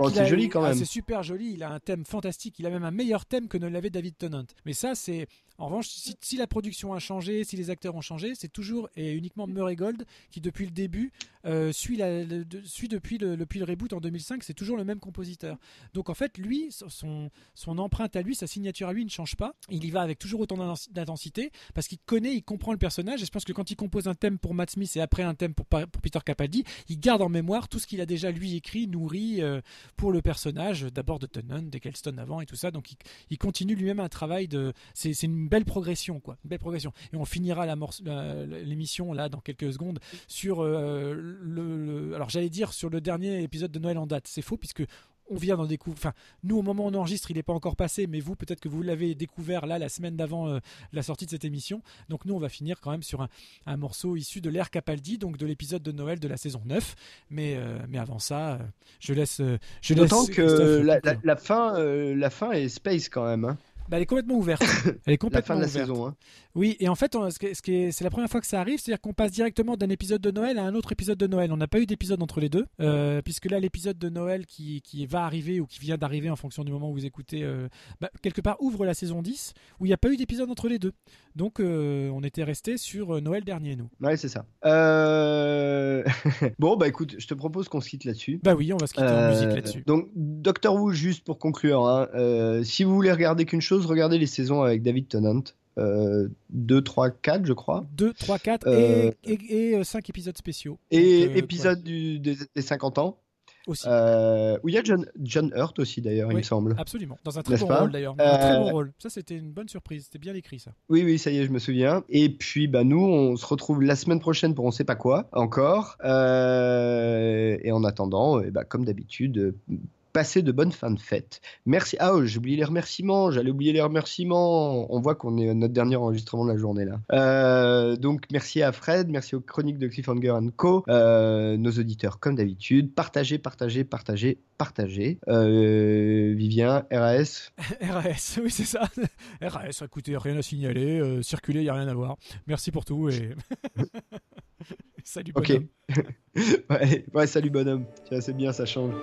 Oh, c'est joli quand même. c'est super joli. Il a un thème fantastique. Il a même un meilleur thème que ne l'avait David Tennant. Mais ça, c'est en revanche, si, la production a changé, si les acteurs ont changé, c'est toujours et uniquement Murray Gold qui, depuis le début, euh, suit, depuis, le, reboot en 2005. C'est toujours le même compositeur. Donc en fait, lui, son, empreinte à lui, sa signature à lui ne change pas. Il y va avec toujours autant d'intensité parce qu'il connaît, il comprend le personnage. Et je pense que quand il compose un thème pour Matt Smith et après un thème pour, Peter Capaldi, il garde en mémoire tout ce qu'il a déjà lui écrit, nourri euh, pour le personnage, d'abord de Tennant, d'Eccleston avant et tout ça. Donc il, continue lui-même un travail de. C'est une belle progression, quoi. belle progression. Et on finira l'émission là dans quelques secondes sur euh, le, Alors j'allais dire sur le dernier épisode de Noël en date. C'est faux puisque on vient d'en découvrir. Enfin, nous, au moment où on enregistre, il n'est pas encore passé, mais vous, peut-être que vous l'avez découvert là la semaine d'avant euh, la sortie de cette émission. Donc, nous, on va finir quand même sur un, morceau issu de l'ère Capaldi, donc de l'épisode de Noël de la saison 9. Mais, euh, mais avant ça, je laisse. je D'autant que la, fin, la fin est space quand même. Hein. Bah, elle est complètement ouverte. (laughs) Elle est complètement la fin de la ouverte. saison. Hein. Oui, et en fait, c'est la première fois que ça arrive, c'est-à-dire qu'on passe directement d'un épisode de Noël à un autre épisode de Noël. On n'a pas eu d'épisode entre les deux, euh, puisque là, l'épisode de Noël qui, qui, va arriver ou qui vient d'arriver en fonction du moment où vous écoutez, euh, bah, quelque part ouvre la saison 10, où il n'y a pas eu d'épisode entre les deux. Donc, euh, on était resté sur Noël dernier, nous. Ouais, c'est ça. (laughs) bon, bah écoute, je te propose qu'on se quitte là-dessus. Bah oui, on va se quitter en musique là-dessus. Donc, Doctor Who, juste pour conclure, hein, si vous voulez regarder qu'une chose, regardez les saisons avec David Tennant. 2, 3, 4, je crois. 2, 3, 4 et, et, 5 euh, épisodes spéciaux. Et euh, épisode du, des, 50 ans. Aussi. Euh, où il y a John, John Hurt aussi d'ailleurs, il me semble. Absolument, dans un très bon rôle d'ailleurs. Un très bon rôle. Ça c'était une bonne surprise, c'était bien écrit ça. Oui, oui, ça y est, je me souviens. Et puis bah, nous, on se retrouve la semaine prochaine pour on sait pas quoi encore. et en attendant, et bah, comme d'habitude, Passez de bonnes fins de fête. Merci. Ah, oh, j'ai oublié les remerciements. J'allais oublier les remerciements. On voit qu'on est notre dernier enregistrement de la journée là. Euh, donc merci à Fred, merci aux chroniques de Cliffhanger Co, euh, nos auditeurs comme d'habitude. Partagez, partagez, partagez, partagez. Euh, Vivien, RAS. (laughs) RAS, oui c'est ça. (laughs) RAS, écoutez, rien à signaler, euh, circuler, il n'y a rien à voir. Merci pour tout et (laughs) salut bonhomme. Ok. ouais, ouais, salut bonhomme. c'est bien, ça change.